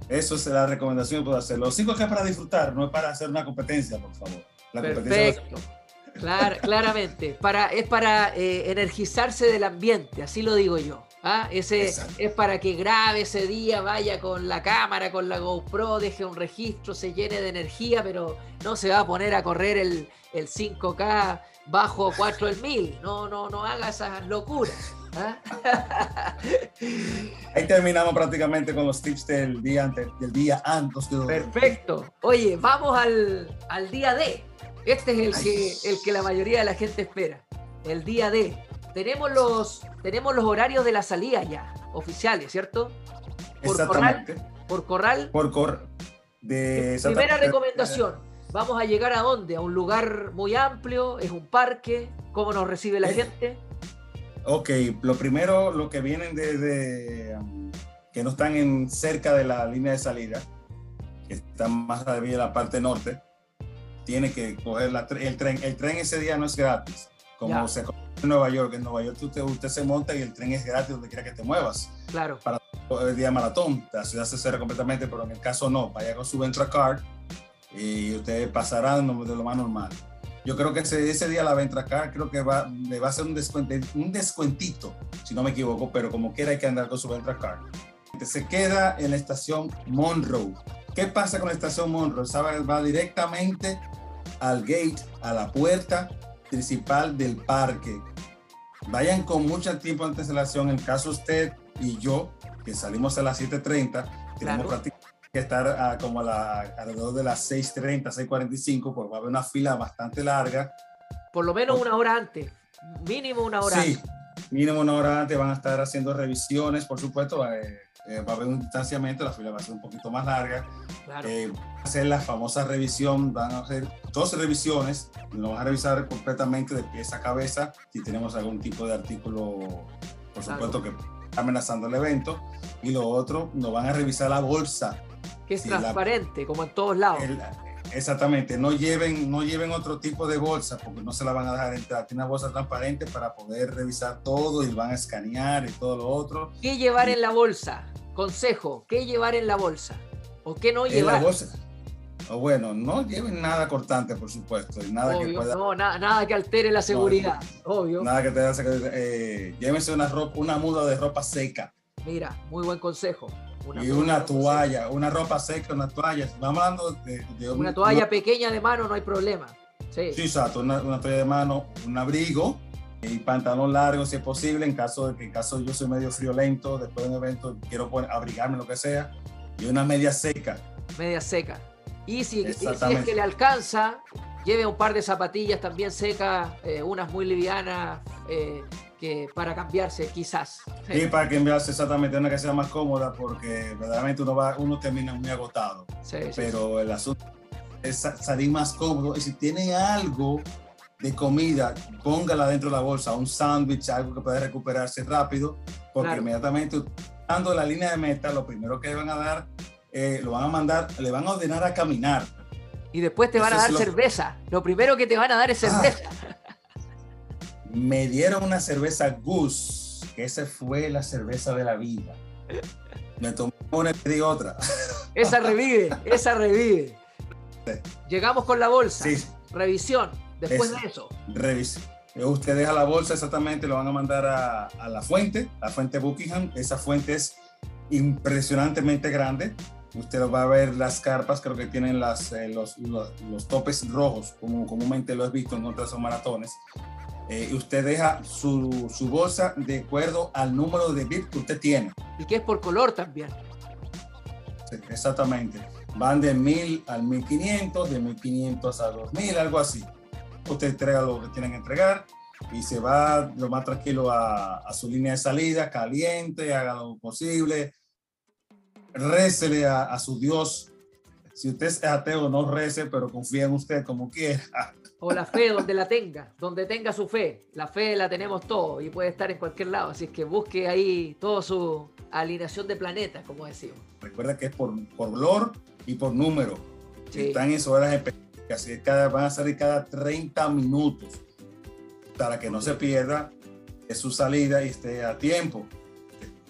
Eso es la recomendación que puedo hacer. Los 5K es para disfrutar, no es para hacer una competencia, por favor. Perfecto. claramente. Para, es para eh, energizarse del ambiente, así lo digo yo. ¿Ah? Ese es para que grabe ese día, vaya con la cámara, con la GoPro, deje un registro, se llene de energía, pero no se va a poner a correr el, 5K bajo 4 el 1000. No, no, no haga esas locuras. ¿ah? Ahí terminamos prácticamente con los tips del día antes. Del día antes Perfecto. Oye, vamos al, día D. Este es el que, el que la mayoría de la gente espera. El día D tenemos los, tenemos los horarios de la salida ya, oficiales, ¿cierto? Por Exactamente. Corral, por corral. Por corral. De Primera recomendación. ¿Vamos a llegar a dónde? ¿A un lugar muy amplio? ¿Es un parque? ¿Cómo nos recibe la gente? Ok, lo primero, lo que vienen de, um, que no están en, cerca de la línea de salida, que están más arriba en la parte norte, tiene que coger el tren. El tren ese día no es gratis, como se en Nueva York. En Nueva York usted, usted se monta y el tren es gratis donde quiera que te muevas. Claro. Para el día maratón, la ciudad se cierra completamente, pero en el caso no. Vaya con su Ventra Card y usted pasará de lo más normal. Yo creo que ese, ese día la Ventra Card creo que va, le va a hacer un, un descuentito, si no me equivoco, pero como quiera hay que andar con su Ventra Card. Se queda en la estación Monroe. ¿Qué pasa con la estación Monroe? Va directamente al gate, a la puerta principal del parque. Vayan con mucho tiempo de antelación. En caso usted y yo, que salimos a las 7.30, tenemos que estar a, como a la, alrededor de las 6.30, 6.45, porque va a haber una fila bastante larga. Por lo menos una hora antes, mínimo una hora sí, mínimo una hora antes van a estar haciendo revisiones, por supuesto. Eh, eh, va a haber un distanciamiento, la fila va a ser un poquito más larga. Eh, a hacer la famosa revisión, van a hacer dos revisiones, nos van a revisar completamente de pies a cabeza si tenemos algún tipo de artículo, por supuesto, que está amenazando el evento. Y lo otro, nos van a revisar la bolsa. Que es transparente, como en todos lados. Exactamente, no lleven, no lleven otro tipo de bolsa porque no se la van a dejar entrar. Tiene una bolsa transparente para poder revisar todo y van a escanear y todo lo otro. ¿Qué llevar en la bolsa? Consejo, ¿qué llevar en la bolsa? ¿O qué no llevar? En la bolsa. O bueno, no lleven nada cortante, por supuesto. nada que pueda... No, nada que altere la seguridad, obvio. Nada que te eh, llévense una, ropa, una muda de ropa seca. Mira, muy buen consejo. y una toalla, una ropa seca, una toalla. Vamos hablando de, una toalla pequeña de mano, no hay problema. Sí, sí exacto. Una, una toalla de mano, un abrigo, y pantalón largo si es posible, en caso de que en caso yo soy medio friolento, después de un evento quiero poner, abrigarme lo que sea, y una media seca. Media seca. Y si, es que le alcanza, lleve un par de zapatillas también secas, eh, unas muy livianas, eh, que para cambiarse quizás. Sí, para cambiarse exactamente, una que sea más cómoda, porque verdaderamente uno, va, uno termina muy agotado. Pero el asunto es salir más cómodo. Y si tiene algo de comida, póngala dentro de la bolsa, un sándwich, algo que pueda recuperarse rápido, porque inmediatamente dando la línea de meta, lo primero que van a dar, eh, lo van a mandar, le van a ordenar a caminar. Y después te van a dar cerveza. Lo primero que te van a dar es ah. me dieron una cerveza Goose, que esa fue la cerveza de la vida. Me tomé una y di otra. Esa revive, esa revive. Llegamos con la bolsa. Revisión Después de eso. Usted deja la bolsa exactamente, lo van a mandar a, a la fuente, la fuente Buckingham. Esa fuente es impresionantemente grande. Usted va a ver las carpas, creo que tienen las, eh, los, los, los, topes rojos, como comúnmente lo he visto en otros maratones. Eh, usted deja su, su, bolsa de acuerdo al número de bits que usted tiene. Y que es por color también. Sí, exactamente. Van de 1000 al 1500, de 1500 a 2000, algo así. Usted entrega lo que tienen que entregar y se va lo más tranquilo a, a su línea de salida, caliente, haga lo posible, récele a, a, su Dios. Si usted es ateo, no rece, pero confía en usted como quiera. O la fe donde la tenga, donde tenga su fe. La fe la tenemos todos y puede estar en cualquier lado. Así que busque ahí toda su alineación de planetas, como decimos. Recuerda que es por, por color y por número. Sí. Están en horas específicas. Así que cada, van a salir cada 30 minutos para que no se pierda su salida y esté a tiempo.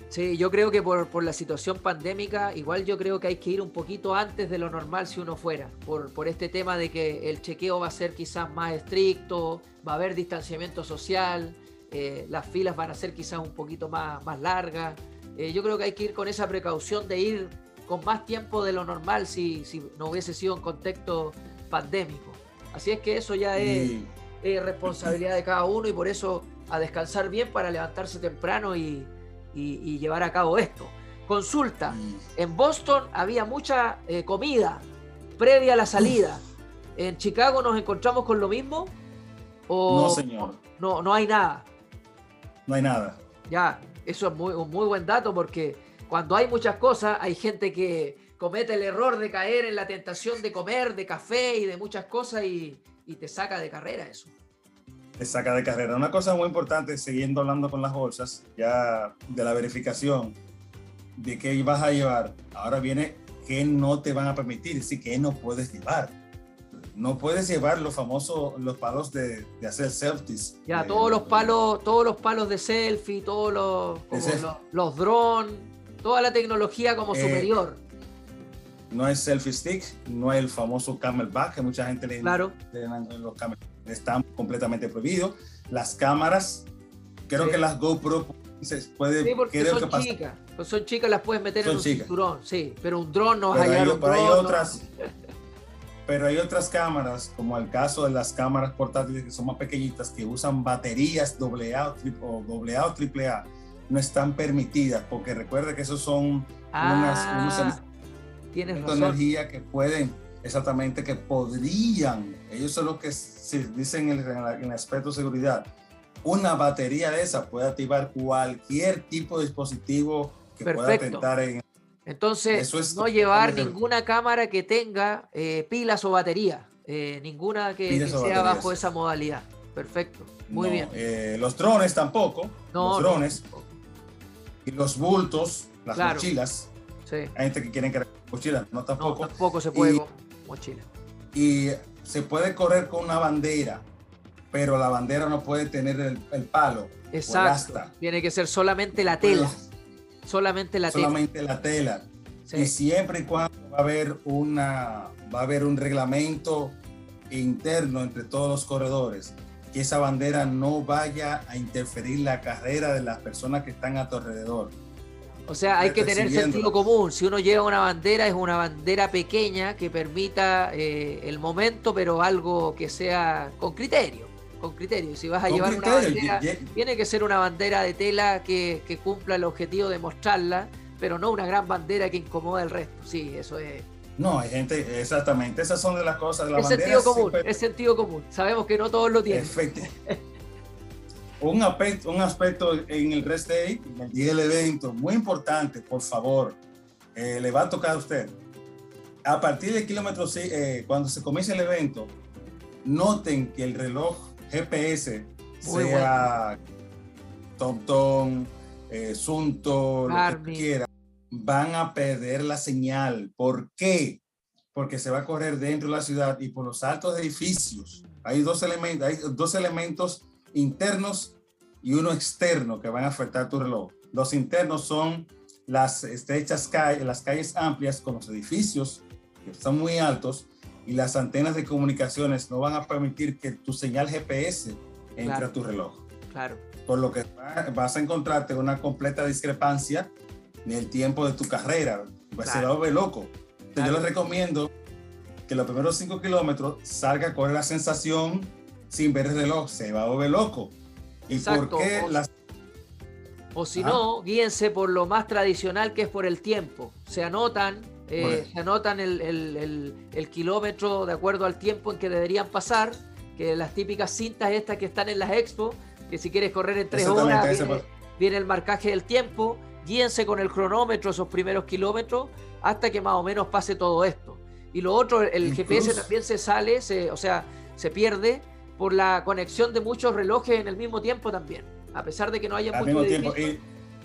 Sí, yo creo que por, por, la situación pandémica, igual yo creo que hay que ir un poquito antes de lo normal si uno fuera, por, por este tema de que el chequeo va a ser quizás más estricto, va a haber distanciamiento social, eh, las filas van a ser quizás un poquito más, más largas. Eh, yo creo que hay que ir con esa precaución de ir con más tiempo de lo normal si, si no hubiese sido un contexto pandémico. Así es que eso ya es, y... es responsabilidad de cada uno y por eso a descansar bien para levantarse temprano y, y, y, llevar a cabo esto. Consulta, en Boston había mucha eh, comida previa a la salida. ¿En Chicago nos encontramos con lo mismo? ¿O no, señor. No, no hay nada. No hay nada. Ya, eso es muy, un muy buen dato porque cuando hay muchas cosas, hay gente que comete el error de caer en la tentación de comer, de café y de muchas cosas y, y te saca de carrera eso te saca de carrera. Una cosa muy importante, siguiendo hablando con las bolsas, ya de la verificación de qué vas a llevar, ahora viene qué no te van a permitir, sí, qué no puedes llevar. No puedes llevar los famosos, los palos de, de hacer selfies. Ya, de, todos los palos, todos los palos de selfie, todos los, los, los drones, toda la tecnología como eh, superior. No es selfie stick, no es el famoso camelback, que mucha gente le, claro. los camel están completamente prohibidos. Las cámaras, creo sí. que las GoPro se puede. Sí, porque creo son que chicas. Pues son chicas, las puedes meter son en un chicas. cinturón, sí. Pero un dron no vas pero a hay, pero hay otras. Pero hay otras cámaras, como el caso de las cámaras portátiles que son más pequeñitas, que usan baterías AA o AA o AAA, no están permitidas, porque recuerda que esos son Ah, unas, unos tienes de razón. energía que pueden, exactamente, que podrían, ellos son los que dicen en el, aspecto de seguridad, una batería de esa puede activar cualquier tipo de dispositivo que pueda atentar en... Entonces, Eso es no llevar ninguna cámara que tenga eh, pilas o batería. Eh, ninguna que, que sea baterías. bajo esa modalidad. Perfecto. Muy no, bien. eh, los drones tampoco, No, los no. drones y los bultos, las Claro. mochilas, Sí. hay gente que quiere cargar mochilas, no No, tampoco. tampoco se puede Y- con mochila. y se puede correr con una bandera, pero la bandera no puede tener el, el palo. Exacto. asta. Tiene que ser solamente la tela. Solamente la tela. solamente la tela. Sí. Y siempre y cuando va a haber una va a haber un reglamento interno entre todos los corredores, que esa bandera no vaya a interferir la carrera de las personas que están a tu alrededor. O sea, hay que tener sentido común. Si uno lleva una bandera, es una bandera pequeña que permita eh, el momento, pero algo que sea con criterio. Con criterio. Si vas a llevar criterio, una bandera, tiene que ser una bandera de tela que, que cumpla el objetivo de mostrarla, pero no una gran bandera que incomoda al resto. Sí, eso es. No, hay gente, exactamente, esas son de las cosas de la Es bandera. sentido común, siempre- es sentido común. Sabemos que no todos lo tienen. Efecti- un, aspecto, un aspecto en el rest day, en el evento, muy importante, por favor, eh, le va a tocar a usted. A partir del kilómetro, eh, cuando se comience el evento, noten que el reloj GPS Muy sea TomTom, eh, Sunto, lo que quiera, van a perder la señal. ¿Por qué? Porque se va a correr dentro de la ciudad y por los altos edificios. Hay dos elementos, hay dos elementos internos y uno externo que van a afectar tu reloj. Los internos son las estrechas calles, las calles amplias con los edificios que están muy altos y las antenas de comunicaciones no van a permitir que tu señal GPS entra tu reloj. Claro. Por lo que vas a encontrarte una completa discrepancia en el tiempo de tu carrera. Va a volver loco. Yo les recomiendo que los primeros 5 kilómetros salga con la sensación sin ver el reloj. Se va a volver loco. ¿Y por qué o, las... o si no, guíense por lo más tradicional que es por el tiempo. Se anotan eh, se anotan el, el, el, kilómetro de acuerdo al tiempo en que deberían pasar, que las típicas cintas estas que están en las expo, que si quieres correr en tres horas, viene, el marcaje del tiempo, guíense con el cronómetro esos primeros kilómetros hasta que más o menos pase todo esto. Y lo otro, el GPS también se sale, se, o sea, se pierde por la conexión de muchos relojes en el mismo tiempo también. A pesar de que no haya muchos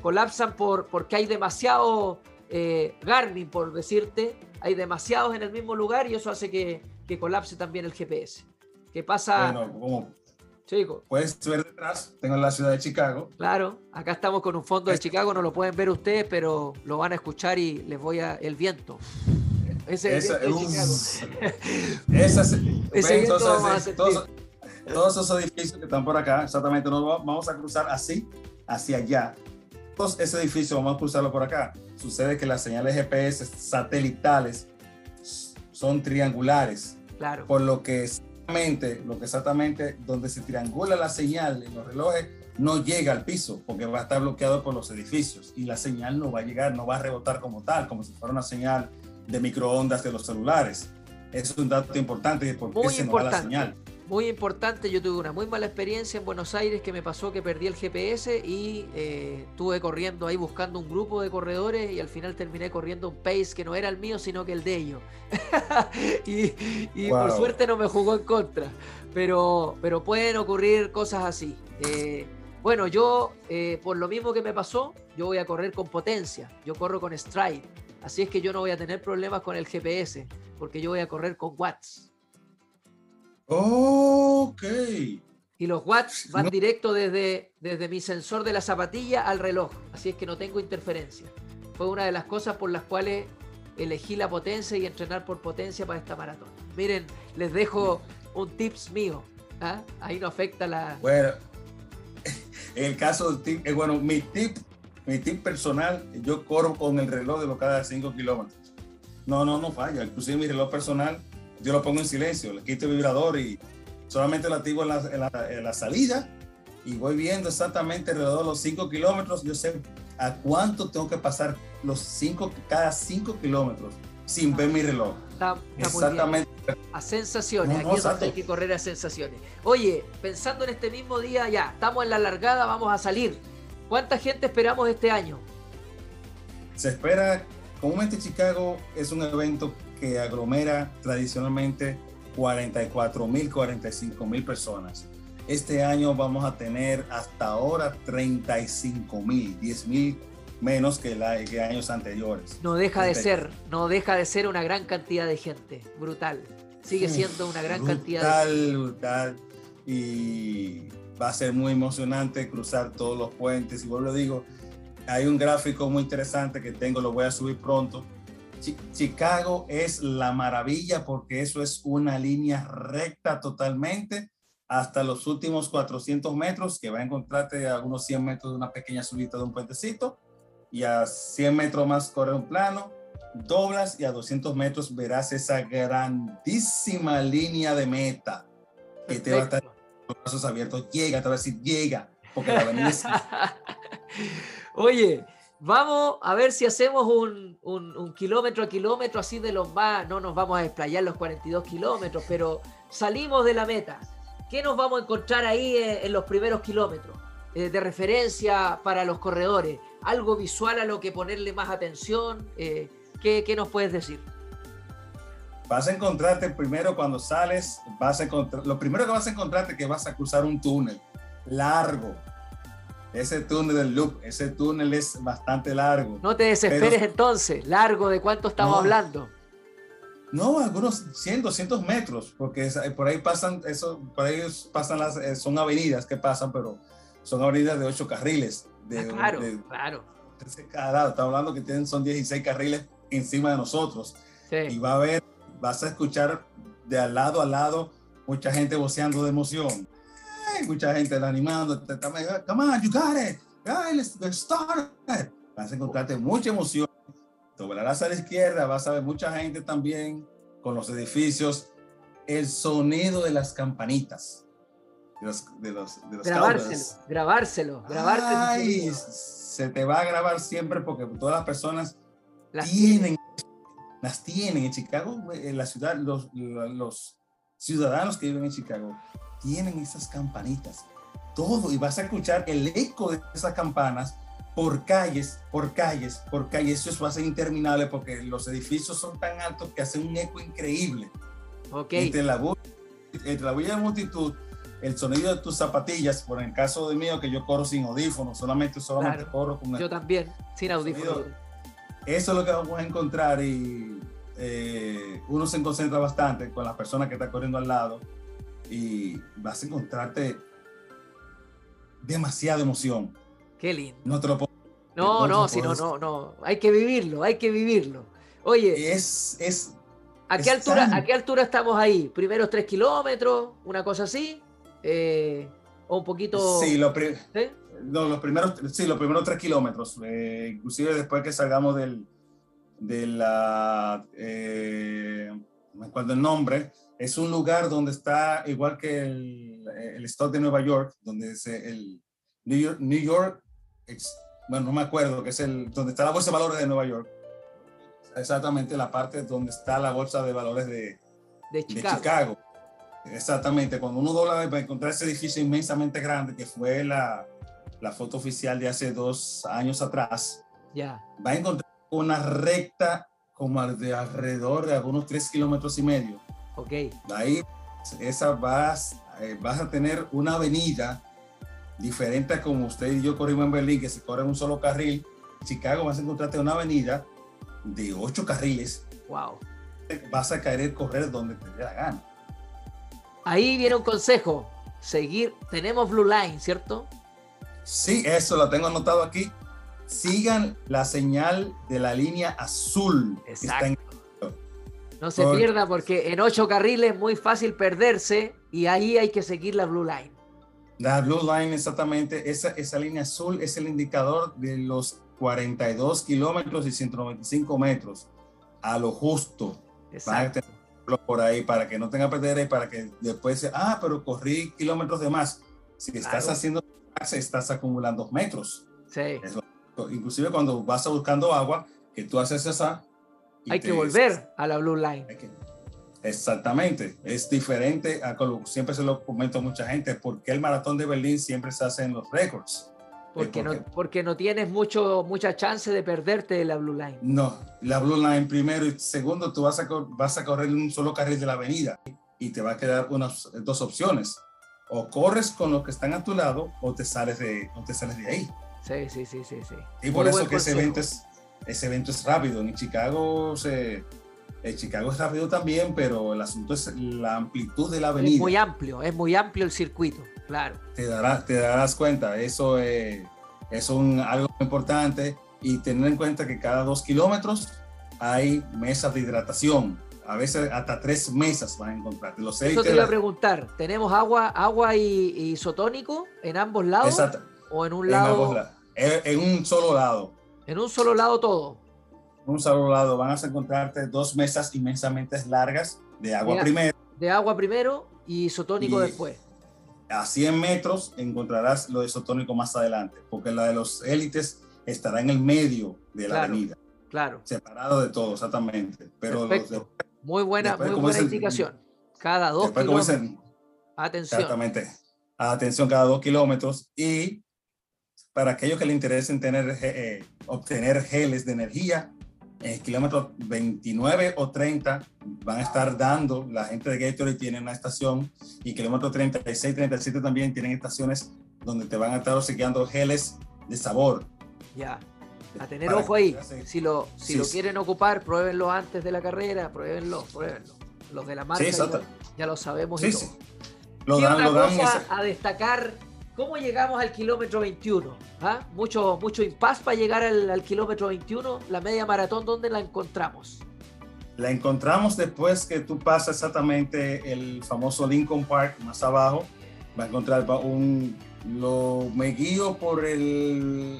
colapsan por, porque hay demasiado eh, Garmin, por decirte, hay demasiados en el mismo lugar y eso hace que, que colapse también el GPS. ¿Qué pasa? Bueno, como Chico. Puedes ver detrás, tengo la ciudad de Chicago. Claro, acá estamos con un fondo de Chicago, no lo pueden ver ustedes, pero lo van a escuchar y les voy a. El viento. Ese es el viento de Ese todos, todos, esos edificios que están por acá, exactamente, nos vamos a cruzar así, hacia allá. Todos ese edificio vamos a cruzarlo por acá sucede que las señales GPS satelitales son triangulares. Claro. Por lo que exactamente, lo que exactamente donde se triangula la señal en los relojes no llega al piso porque va a estar bloqueado por los edificios y la señal no va a llegar, no va a rebotar como tal, como si fuera una señal de microondas de los celulares. Eso es un dato importante de por qué se nos va la señal muy importante, yo tuve una muy mala experiencia en Buenos Aires que me pasó que perdí el GPS y eh, estuve corriendo ahí buscando un grupo de corredores y al final terminé corriendo un pace que no era el mío sino que el de ellos. y, por suerte no me jugó en contra, pero, pero pueden ocurrir cosas así. Eh, bueno, yo, eh, por lo mismo que me pasó, yo voy a correr con potencia, yo corro con stride, así es que yo no voy a tener problemas con el GPS, porque yo voy a correr con watts. Ok. Y los watts van directo desde, desde mi sensor de la zapatilla al reloj, así es que no tengo interferencia. Fue una de las cosas por las cuales elegí la potencia y entrenar por potencia para esta maratón. Miren, les dejo un tips mío. ¿ah? Ahí no afecta la. Bueno, en el caso del tip, eh, bueno, mi tip, mi tip personal, yo corro con el reloj de lo cada 5 kilómetros. No, no, no falla. Inclusive mi reloj personal yo lo pongo en silencio, le quito el vibrador y solamente lo activo en la, salida y voy viendo exactamente alrededor de los 5 kilómetros. Yo sé a cuánto tengo que pasar los 5, cada 5 kilómetros sin ver mi reloj. exactamente. A sensaciones, aquí es donde hay que correr a sensaciones. Oye, pensando en este mismo día, ya, estamos en la largada, vamos a salir. ¿Cuánta gente esperamos este año? Se espera, comúnmente Chicago es un evento que aglomera tradicionalmente 44 mil, 45 mil personas. Este año vamos a tener hasta ahora 35 mil, 10 mil menos que, la, años anteriores. No deja de ser, no deja de ser una gran cantidad de gente, brutal. Sigue siendo una gran cantidad. Brutal, brutal. Y va a ser muy emocionante cruzar todos los puentes. Y vuelvo digo, hay un gráfico muy interesante que tengo, lo voy a subir pronto, Chicago es la maravilla porque eso es una línea recta totalmente hasta los últimos 400 metros, que va a encontrarte a unos 100 metros de una pequeña subida de un puentecito, y a 100 metros más corre un plano, doblas y a 200 metros verás esa grandísima línea de meta que te va a estar los brazos abiertos. Llega, te va a decir, llega, porque la avenida es... Oye, Vamos a ver si hacemos un, kilómetro a kilómetro, así de los va. No nos vamos a desplayar los 42 kilómetros, pero salimos de la meta. ¿Qué nos vamos a encontrar ahí eh, en, los primeros kilómetros? Eh, de referencia para los corredores. Algo visual a lo que ponerle más atención. Eh, ¿qué, ¿qué, nos puedes decir? Vas a encontrarte primero cuando sales, vas a encontrar, lo primero que vas a encontrarte es que vas a cruzar un túnel largo, ese túnel del loop, ese túnel es bastante largo. No te desesperes entonces, largo, ¿de cuánto estamos hablando? No, algunos 100, 200 metros, porque por ahí pasan, eso, por ahí pasan las, eh, son avenidas que pasan, pero son avenidas de 8 carriles. De, ah, claro, claro. Cada estamos hablando que tienen, son 16 carriles encima de nosotros. Y va a haber, vas a escuchar de al lado a lado mucha gente voceando de emoción. Hay mucha gente animando, te, come on, you got it, guys, let's, start. Vas a encontrarte mucha emoción. Te volarás a la izquierda, vas a ver mucha gente también con los edificios. El sonido de las campanitas. De los, de los, de los grabárselo, grabárselo, grabárselo. Ay, se te va a grabar siempre porque todas las personas las tienen, las tienen en Chicago, en la ciudad, los, los ciudadanos que viven en Chicago tienen esas campanitas, todo, y vas a escuchar el eco de esas campanas por calles, por calles, por calles. Eso va a ser interminable porque los edificios son tan altos que hacen un eco increíble. Okay. Entre, la, entre la bulla de multitud, el sonido de tus zapatillas, por el caso de mío, que yo corro sin audífonos, solamente, solamente corro con... Yo también, sin audífonos. Eso es lo que vamos a encontrar y eh, uno se concentra bastante con la persona que está corriendo al lado y vas a encontrarte demasiada emoción. Qué lindo. No te lo puedo. No, no, si no, no, no. Hay que vivirlo, hay que vivirlo. Oye. Es. es ¿A qué, altura, ¿A qué altura estamos ahí? ¿Primeros tres kilómetros? ¿Una cosa así? Eh, ¿O un poquito.? Sí, lo no, los primeros, sí, los primeros tres kilómetros. Eh, inclusive después que salgamos del, de la, eh, me acuerdo el nombre, es un lugar donde está igual que el, el stock de Nueva York, donde es el New York, New York bueno, no me acuerdo, que es el, donde está la bolsa de valores de Nueva York. Exactamente la parte donde está la bolsa de valores de, de, Chicago. de Chicago. Exactamente, cuando uno dobla va a encontrar ese edificio inmensamente grande que fue la, la foto oficial de hace dos años atrás. Ya. Va a encontrar una recta como de alrededor de algunos tres kilómetros y medio. Ok. ahí esa vas, eh, vas a tener una avenida diferente a como usted y yo corrimos en Berlín, que se corre en un solo carril. En Chicago vas a encontrarte una avenida de ocho carriles. Wow. Vas a querer correr donde te dé la gana. Ahí viene un consejo. Seguir, tenemos Blue Line, ¿cierto? Sí, eso lo tengo anotado aquí sigan la señal de la línea azul. Exacto. No se pierda porque en ocho carriles es muy fácil perderse y ahí hay que seguir la Blue Line. La Blue Line, exactamente, esa, esa línea azul es el indicador de los 42 kilómetros y 195 metros, a lo justo. Exacto. por ahí para que no tenga perder y para que después sea, ah, pero corrí kilómetros de más. Si estás haciendo, estás acumulando metros. Sí inclusive cuando vas buscando agua, que tú haces esa... Hay que volver a la Blue Line. exactamente, es diferente a siempre se lo comento a mucha gente, porque el maratón de Berlín siempre se hace en los récords. Porque, no, porque no tienes mucho, mucha chance de perderte de la Blue Line. No, la Blue Line primero y segundo, tú vas a, vas a correr en un solo carril de la avenida y te va a quedar unas dos opciones. O corres con los que están a tu lado o te sales de, o te sales de ahí. Sí, sí, sí, sí, sí. Y por eso que ese evento, es, ese evento es rápido. En Chicago se, en Chicago es rápido también, pero el asunto es la amplitud de la avenida. Es muy amplio, es muy amplio el circuito, claro. Te, darás, te darás cuenta, eso es, es un, algo importante y tener en cuenta que cada dos kilómetros hay mesas de hidratación. A veces hasta tres mesas van a encontrar. Los Eso te iba a preguntar. ¿Tenemos agua, agua y isotónico en ambos lados? Exacto. ¿O en un lado? En, un solo lado. En un solo lado todo. En un solo lado van a encontrarte dos mesas inmensamente largas de agua primero. De agua primero y isotónico después. A 100 metros encontrarás lo de isotónico más adelante, porque la de los élites estará en el medio de la avenida. Claro. Separado de todo, exactamente. Pero muy buena, muy buena indicación. Cada dos kilómetros. Atención. Exactamente. Atención cada dos kilómetros y para aquellos que les interesen tener, eh, eh, obtener geles de energía, en el kilómetro 29 o 30 van a estar dando, la gente de Gatorade tiene una estación y kilómetro 36, 37 también tienen estaciones donde te van a estar obsequiando geles de sabor. Ya, a tener ojo ahí, si lo, si lo quieren ocupar, pruébenlo antes de la carrera, pruébenlo, pruébenlo. Los de la marca ya, lo sabemos y todo. Lo ¿Qué dan, otra cosa a destacar ¿Cómo llegamos al kilómetro 21? ¿Ah? Mucho, mucho impas para llegar al, kilómetro 21. La media maratón, ¿dónde la encontramos? La encontramos después que tú pasas exactamente el famoso Lincoln Park más abajo Va a encontrar un, lo, me guío por el,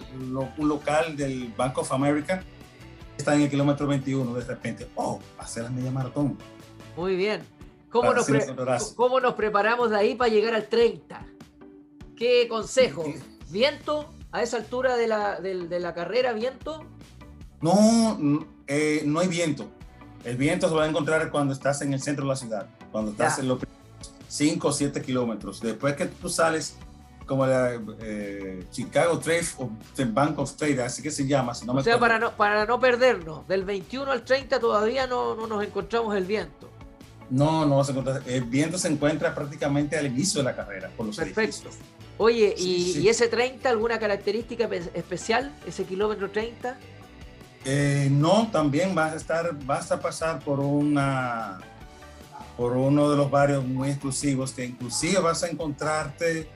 un local del Bank of America. Está en el kilómetro 21 de repente. Oh, ser la media maratón. Muy bien. ¿Cómo nos, ¿Cómo nos, preparamos de ahí para llegar al 30? ¿Qué consejo? ¿Viento? ¿A esa altura de la, de, la carrera, viento? No, eh, no hay viento. El viento se va a encontrar cuando estás en el centro de la ciudad, cuando estás en los 5 o 7 kilómetros. Después que tú sales como la eh, Chicago Trade o the Bank of Trade, así que se llama. Si no o sea, para no, para no perdernos, del 21 al 30 todavía no, no nos encontramos el viento. No, no se encuentra. El viento se encuentra prácticamente al inicio de la carrera. Por los Perfecto. Oye, y, ese 30 alguna característica especial? ¿Ese kilómetro 30? Eh, no, también vas a estar, vas a pasar por una por uno de los barrios muy exclusivos que inclusive vas a encontrarte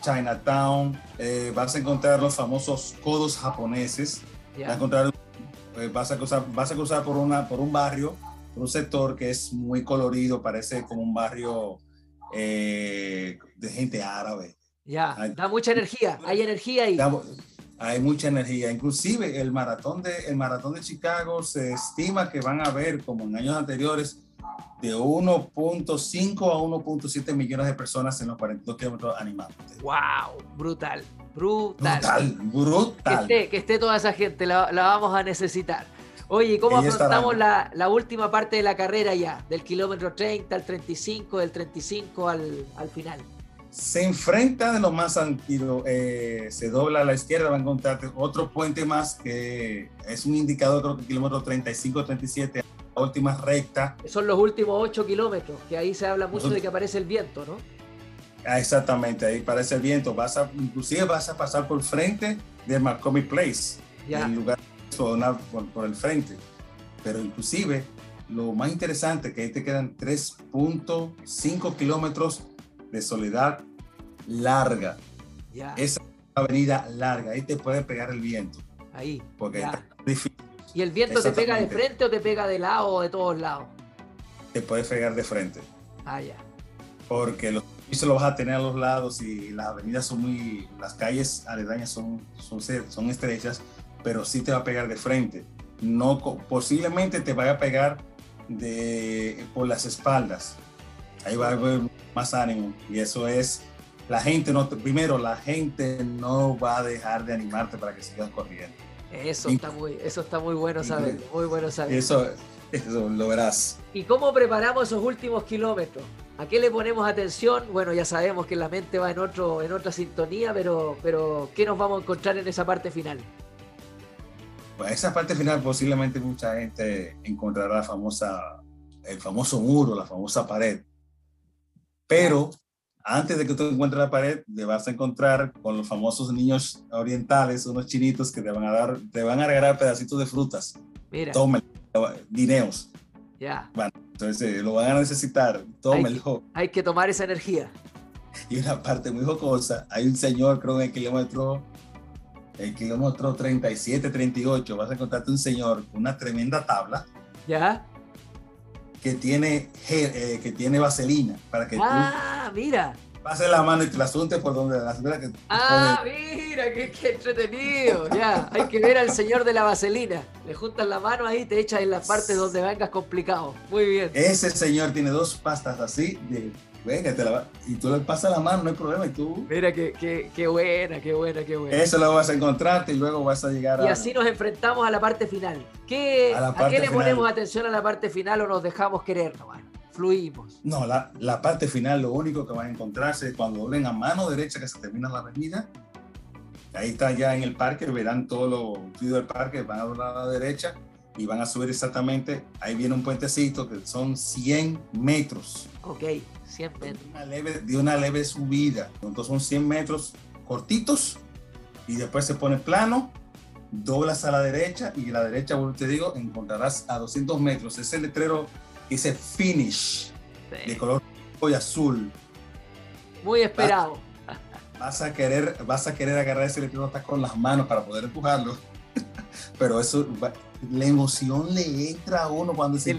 Chinatown, eh, vas a encontrar los famosos codos japoneses, vas, a encontrar, eh, vas, a cruzar, vas a cruzar por, una, por un barrio, un sector que es muy colorido, parece como un barrio eh, de gente árabe. Ya, da mucha energía, hay energía ahí. hay mucha energía, inclusive el maratón, de, el maratón de Chicago se estima que van a haber, como en años anteriores, de 1.5 a 1.7 millones de personas en los 42 kilómetros animados. ¡Wow! Brutal, brutal. Brutal, brutal. Que esté, toda esa gente, la, vamos a necesitar. Oye, ¿cómo afrontamos la, la, última parte de la carrera ya? Del kilómetro 30 al 35, del 35 al, al final. Se enfrenta de lo más antiguo, eh, se dobla a la izquierda, va a encontrarte otro puente más que es un indicador, creo que kilómetro 35-37 última recta. Son los últimos 8 kilómetros, que ahí se habla mucho de que aparece el viento, ¿no? Ah, exactamente, ahí aparece el viento. Vas a, inclusive vas a pasar por frente de Marcomi Place, ya. el lugar por, por el frente. Pero inclusive, lo más interesante que ahí te quedan 3.5 kilómetros de soledad larga. Ya. Esa avenida larga, ahí te puede pegar el viento. Ahí. Porque es difícil ¿Y el viento te pega de frente o te pega de lado o de todos lados? Te puede pegar de frente. Ah, ya. Porque los pisos los vas a tener a los lados y las avenidas son muy, las calles aledañas son, son, son estrechas, pero sí te va a pegar de frente. No, posiblemente te vaya a pegar de, por las espaldas. Ahí va a haber más ánimo y eso es la gente no primero la gente no va a dejar de animarte para que sigas corriendo eso está muy, eso está muy bueno saber, muy bueno saber. Eso, eso lo verás. ¿Y cómo preparamos esos últimos kilómetros? ¿A qué le ponemos atención? Bueno, ya sabemos que la mente va en otro, en otra sintonía, pero, pero ¿qué nos vamos a encontrar en esa parte final? Pues esa parte final posiblemente mucha gente encontrará la famosa, el famoso muro, la famosa pared. Pero antes de que tú encuentres la pared, te vas a encontrar con los famosos niños orientales, unos chinitos que te van a dar, te van a regalar pedacitos de frutas. Mira. Tómelo, dineos. Ya. Bueno, entonces eh, lo van a necesitar. Tómelo. Hay que, tomar esa energía. Y una parte muy jocosa, hay un señor, creo, en el kilómetro, el kilómetro 37, 38, vas a encontrarte un señor con una tremenda tabla. Ya que tiene, eh, que tiene vaselina para que ah, mira. Pase la mano y te la asunte por donde la que. Ah, mira, qué, entretenido. Ya, hay que ver al señor de la vaselina. Le juntas la mano ahí y te echas en la parte donde vengas complicado. Muy bien. Ese señor tiene dos pastas así de venga, te la y tú le pasas la mano, no hay problema, y tú... Mira, qué, qué, qué buena, qué buena, qué buena. Eso lo vas a encontrarte y luego vas a llegar a... Y así nos enfrentamos a la parte final. ¿Qué, ¿A, qué le ponemos atención a la parte final o nos dejamos querer nomás? Fluimos. No, la, la parte final, lo único que van a encontrarse es cuando doblen a mano derecha que se termina la avenida, ahí está ya en el parque, verán todo lo del parque, van a doblar a la derecha y van a subir exactamente, ahí viene un puentecito que son 100 metros. Ok. 100 metros. Una leve, de una leve subida. Entonces son 100 metros cortitos y después se pone plano, doblas a la derecha y a la derecha, bueno, te digo, encontrarás a 200 metros ese letrero dice finish de color y azul. Muy esperado. Vas, a querer, vas a querer agarrar ese letrero hasta con las manos para poder empujarlo. Pero eso, la emoción le entra a uno cuando se...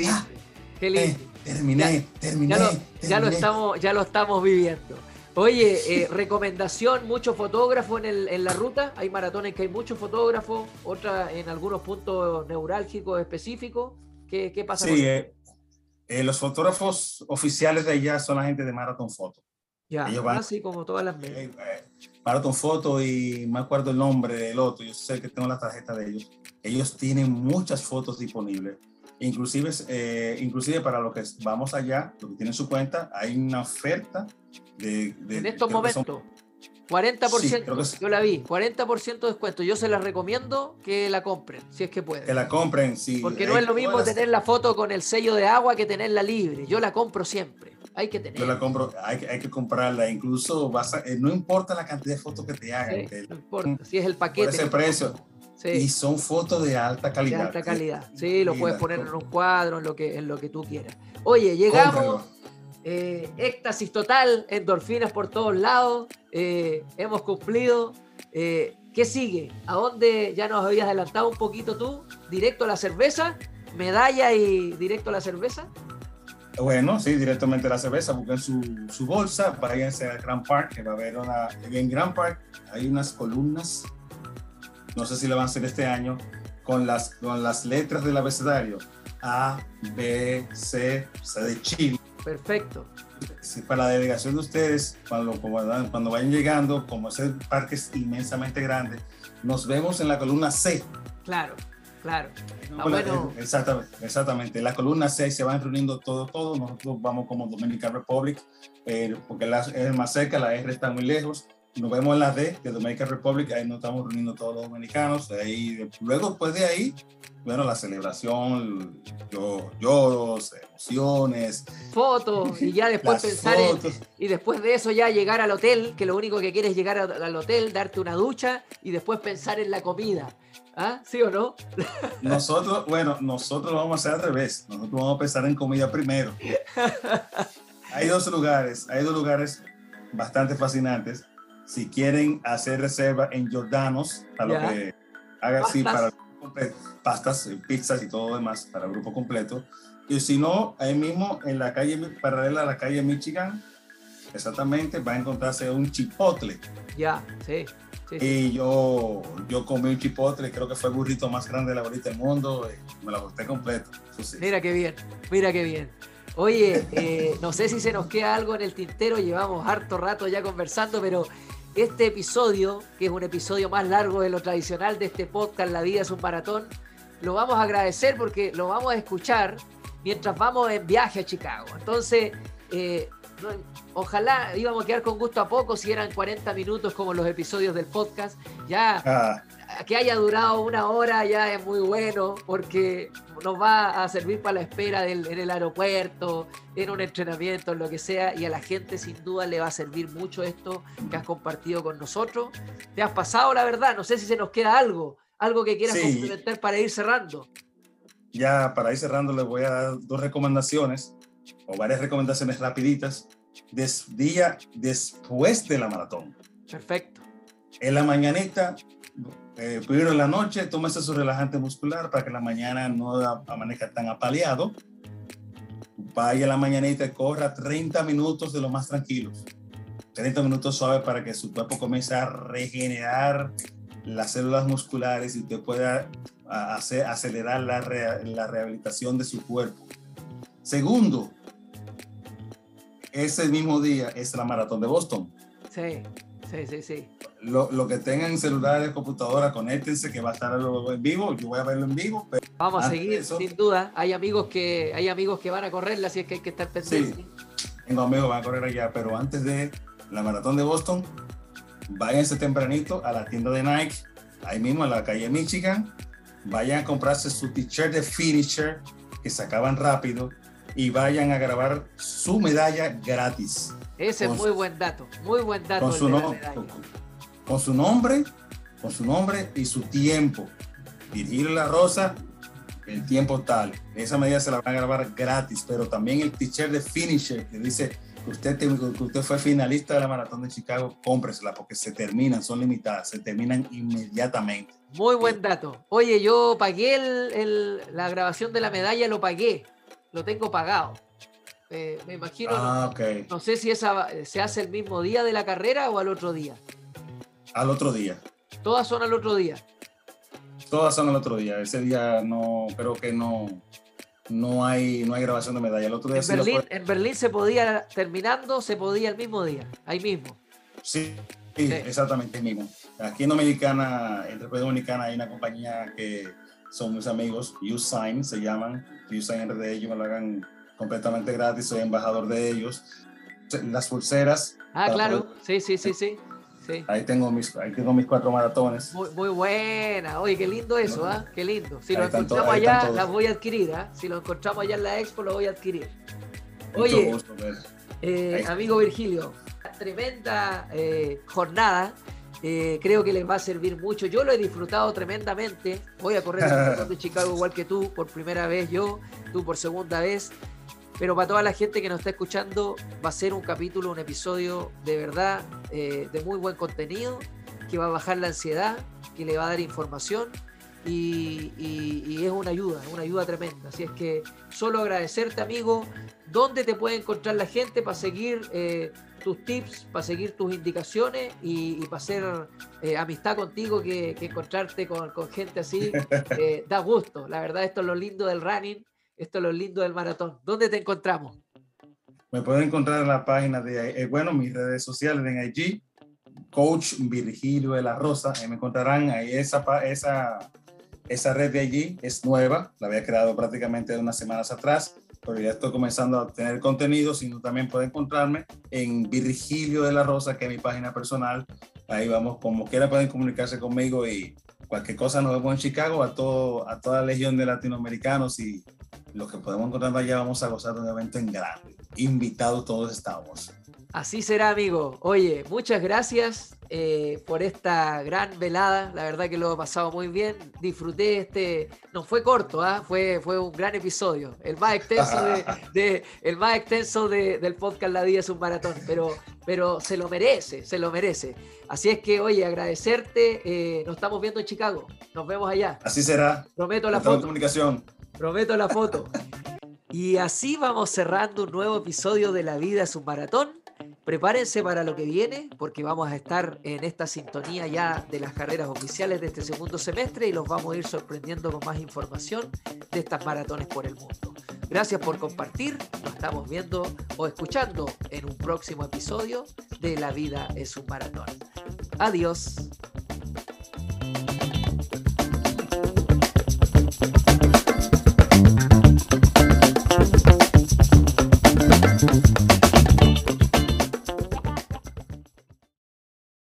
Qué lindo. Terminé, terminé, ya lo, estamos, ya lo estamos viviendo. Oye, eh, recomendación, mucho fotógrafo en, el, en, la ruta. Hay maratones que hay muchos fotógrafos, otras en algunos puntos neurálgicos específicos. ¿Qué, qué pasa? Sí, eh, eh, los fotógrafos oficiales de allá son la gente de Marathon Photo. Ya, Ellos van- así como todas las Eh, eh, Marathon Photo y me acuerdo el nombre del otro, yo sé que tengo la tarjeta de ellos. Ellos tienen muchas fotos disponibles. Inclusive, eh, inclusive para lo que es- vamos allá, lo que tienen su cuenta, hay una oferta de... de- En estos que son- momentos, 40%, Sí, sí. yo la vi, 40% de descuento. Yo se las recomiendo que la compren, si es que pueden. que la compren, sí. Porque no es lo mismo tener la foto con el sello de agua que tenerla libre. Yo la compro siempre. Hay que tener. Yo la compro, hay, que- hay que comprarla, incluso vas a- eh, no importa la cantidad de fotos que te hagan, Sí, que- no importa. Si es el por paquete. ese precio. Sí, Y son fotos de alta de calidad. alta calidad. Sí, lo puedes poner en un cuadro, en lo que, en lo que tú quieras. Oye, llegamos. eh, éxtasis total, endorfinas por todos lados. eh, hemos cumplido. Eh, ¿Qué sigue? ¿A dónde ya nos habías adelantado un poquito tú? ¿Directo a la cerveza? ¿Medalla y directo a la cerveza? Bueno, sí, directamente la cerveza, busquen su, su bolsa, váyanse al Grand Park, que va a haber una, en Grand Park hay unas columnas, no sé si lo van a hacer este año, con las, con las letras del abecedario, A, B, C, C de Chile. Perfecto. Sí, para la delegación de ustedes, cuando, cuando, vayan llegando, como ese parque es inmensamente grande, nos vemos en la columna C. Claro, claro. Ah, la- bueno. exactamente, exactamente. La columna 6 se van reuniendo todo, todo. Nosotros vamos como Dominican Republic, eh, porque la es más cerca, la R está muy lejos. Nos vemos en la D de Dominican Republic, ahí nos estamos reuniendo todos los dominicanos. Ahí, luego, después de ahí, bueno, la celebración, yo, lloros, emociones, Fotos y ya después las pensar en, y después de eso ya llegar al hotel, que lo único que quieres es llegar a- al hotel, darte una ducha y después pensar en la comida. ¿Ah? ¿Sí o no? Nosotros, bueno, nosotros lo vamos a hacer al revés. Nosotros vamos a pensar en comida primero. Hay dos lugares, hay dos lugares bastante fascinantes. Si quieren hacer reserva en Jordanos, para Ya. lo que haga así para el grupo completo, pastas, eh, pizzas y todo demás para el grupo completo. Y si no, ahí mismo en la calle paralela a la calle Michigan, exactamente, va a encontrarse un chipotle. Ya, sí. sí, sí. Y yo, yo comí un chipotle, creo que fue el burrito más grande de la bolita del mundo, y me lo gusté completo. Sí. Mira qué bien, mira qué bien. Oye, eh, no sé si se nos queda algo en el tintero, llevamos harto rato ya conversando, pero este episodio, que es un episodio más largo de lo tradicional de este podcast, La vida es un maratón, lo vamos a agradecer porque lo vamos a escuchar mientras vamos en viaje a Chicago. Entonces, eh, ojalá íbamos a quedar con gusto a poco si eran 40 minutos como los episodios del podcast. Ya Ah, que haya durado una hora ya es muy bueno porque nos va a servir para la espera del- en el aeropuerto, en un entrenamiento, en lo que sea, y a la gente sin duda le va a servir mucho esto que has compartido con nosotros. Te has pasado, la verdad, no sé si se nos queda algo, algo que quieras Sí. complementar para ir cerrando. ya para ir cerrando, les voy a dar dos recomendaciones, o varias recomendaciones rapiditas, des, día después de la maratón. Perfecto. En la mañanita, eh, primero en la noche, tómese su relajante muscular para que la mañana no amanezca tan apaleado. Vaya a la mañanita y corra 30 minutos de lo más tranquilos. 30 minutos suave para que su cuerpo comience a regenerar las células musculares y usted pueda hacer, acelerar la, rea- la rehabilitación de su cuerpo. Segundo, ese mismo día es la maratón de Boston Sí, sí, sí, sí. lo, lo que tengan celulares, computadora, conéctense que va a estar en vivo. Yo voy a verlo en vivo, pero Vamos a seguir, eso- sin duda. Hay amigos que hay amigos que van a correrla, así es que hay que estar pendientes. tengo amigos que van a correr allá. Pero antes de la maratón de Boston, váyanse tempranito a la tienda de Nike, ahí mismo en la calle Michigan. Vayan a comprarse su t-shirt de finisher que se acaban rápido y vayan a grabar su medalla gratis. Ese es muy buen dato, muy buen dato. con su, no- medalla. con, con su nombre, con su nombre y su tiempo. Dirigir la rosa, el tiempo tal. Esa medida se la van a grabar gratis, pero también el t-shirt de finisher que dice que usted, te- que usted fue finalista de la maratón de Chicago, cómpresela porque se terminan, son limitadas, se terminan inmediatamente. Muy buen dato. Oye, yo pagué el- el- la grabación de la medalla, lo pagué. Lo tengo pagado. Eh, me imagino. Ah, ok. No sé si esa se hace el mismo día de la carrera o al otro día. Al otro día. Todas son al otro día. Todas son al otro día. Ese día no, creo que no, no hay, no hay grabación de medalla. El otro día en, Berlín, en Berlín se podía, terminando, se podía el mismo día, ahí mismo. Sí, sí, exactamente, el mismo. Aquí en Dominicana, en República Dominicana, hay una compañía que son mis amigos, Usign se llaman. Usign RD, ellos me lo hagan completamente gratis, soy embajador de ellos. Las pulseras. Ah, claro, sí, sí, sí, sí. Ahí, tengo mis, ahí tengo mis cuatro maratones. Muy, buena. Oye, qué lindo eso, ¿ah? Qué lindo. Si lo encontramos allá, las voy a adquirir, ¿ah? Si lo encontramos allá en la expo, lo voy a adquirir. Oye, eh, amigo Virgilio, tremenda eh, jornada. Eh, creo que les va a servir mucho. Yo lo he disfrutado tremendamente. Voy a correr el de Chicago igual que tú, por primera vez yo, tú por segunda vez. Pero para toda la gente que nos está escuchando, va a ser un capítulo, un episodio de verdad eh, de muy buen contenido, que va a bajar la ansiedad, que le va a dar información y, es una ayuda, una ayuda tremenda. Así es que solo agradecerte, amigo. ¿Dónde te puede encontrar la gente para seguir eh, tus tips, para seguir tus indicaciones y, para hacer eh, amistad contigo, que, encontrarte con, con, gente así da gusto. La verdad, esto es lo lindo del running esto es lo lindo del maratón. ¿Dónde te encontramos? Me pueden encontrar en la página de, eh, bueno, mis redes sociales en IG, Coach Virgilio de la Rosa. Ahí me encontrarán ahí esa, esa, esa red de allí es nueva, la había creado prácticamente unas semanas atrás, pero ya estoy comenzando a tener contenido, sino también pueden encontrarme en Virgilio de la Rosa, que es mi página personal. Ahí vamos, como quiera pueden comunicarse conmigo y cualquier cosa nos vemos en Chicago, a, todo, a toda la legión de latinoamericanos y lo que podemos encontrar allá vamos a gozar de un evento en grande. Invitados todos estamos. Así será, amigo. Oye, muchas gracias eh, por esta gran velada. La verdad que lo he pasado muy bien. Disfruté este. No fue corto, ¿ah? fue, fue un gran episodio. El más extenso, de, el más extenso del podcast La Vida es un maratón. Pero, pero se lo merece, se lo merece. Así es que, oye, agradecerte. Eh, nos estamos viendo en Chicago. Nos vemos allá. Así será. Prometo la foto. comunicación. Prometo la foto. Y así vamos cerrando un nuevo episodio de La Vida es un Maratón. Prepárense para lo que viene, porque vamos a estar en esta sintonía ya de las carreras oficiales de este segundo semestre y los vamos a ir sorprendiendo con más información de estas maratones por el mundo. Gracias por compartir, nos estamos viendo o escuchando en un próximo episodio de La vida es un maratón. Adiós.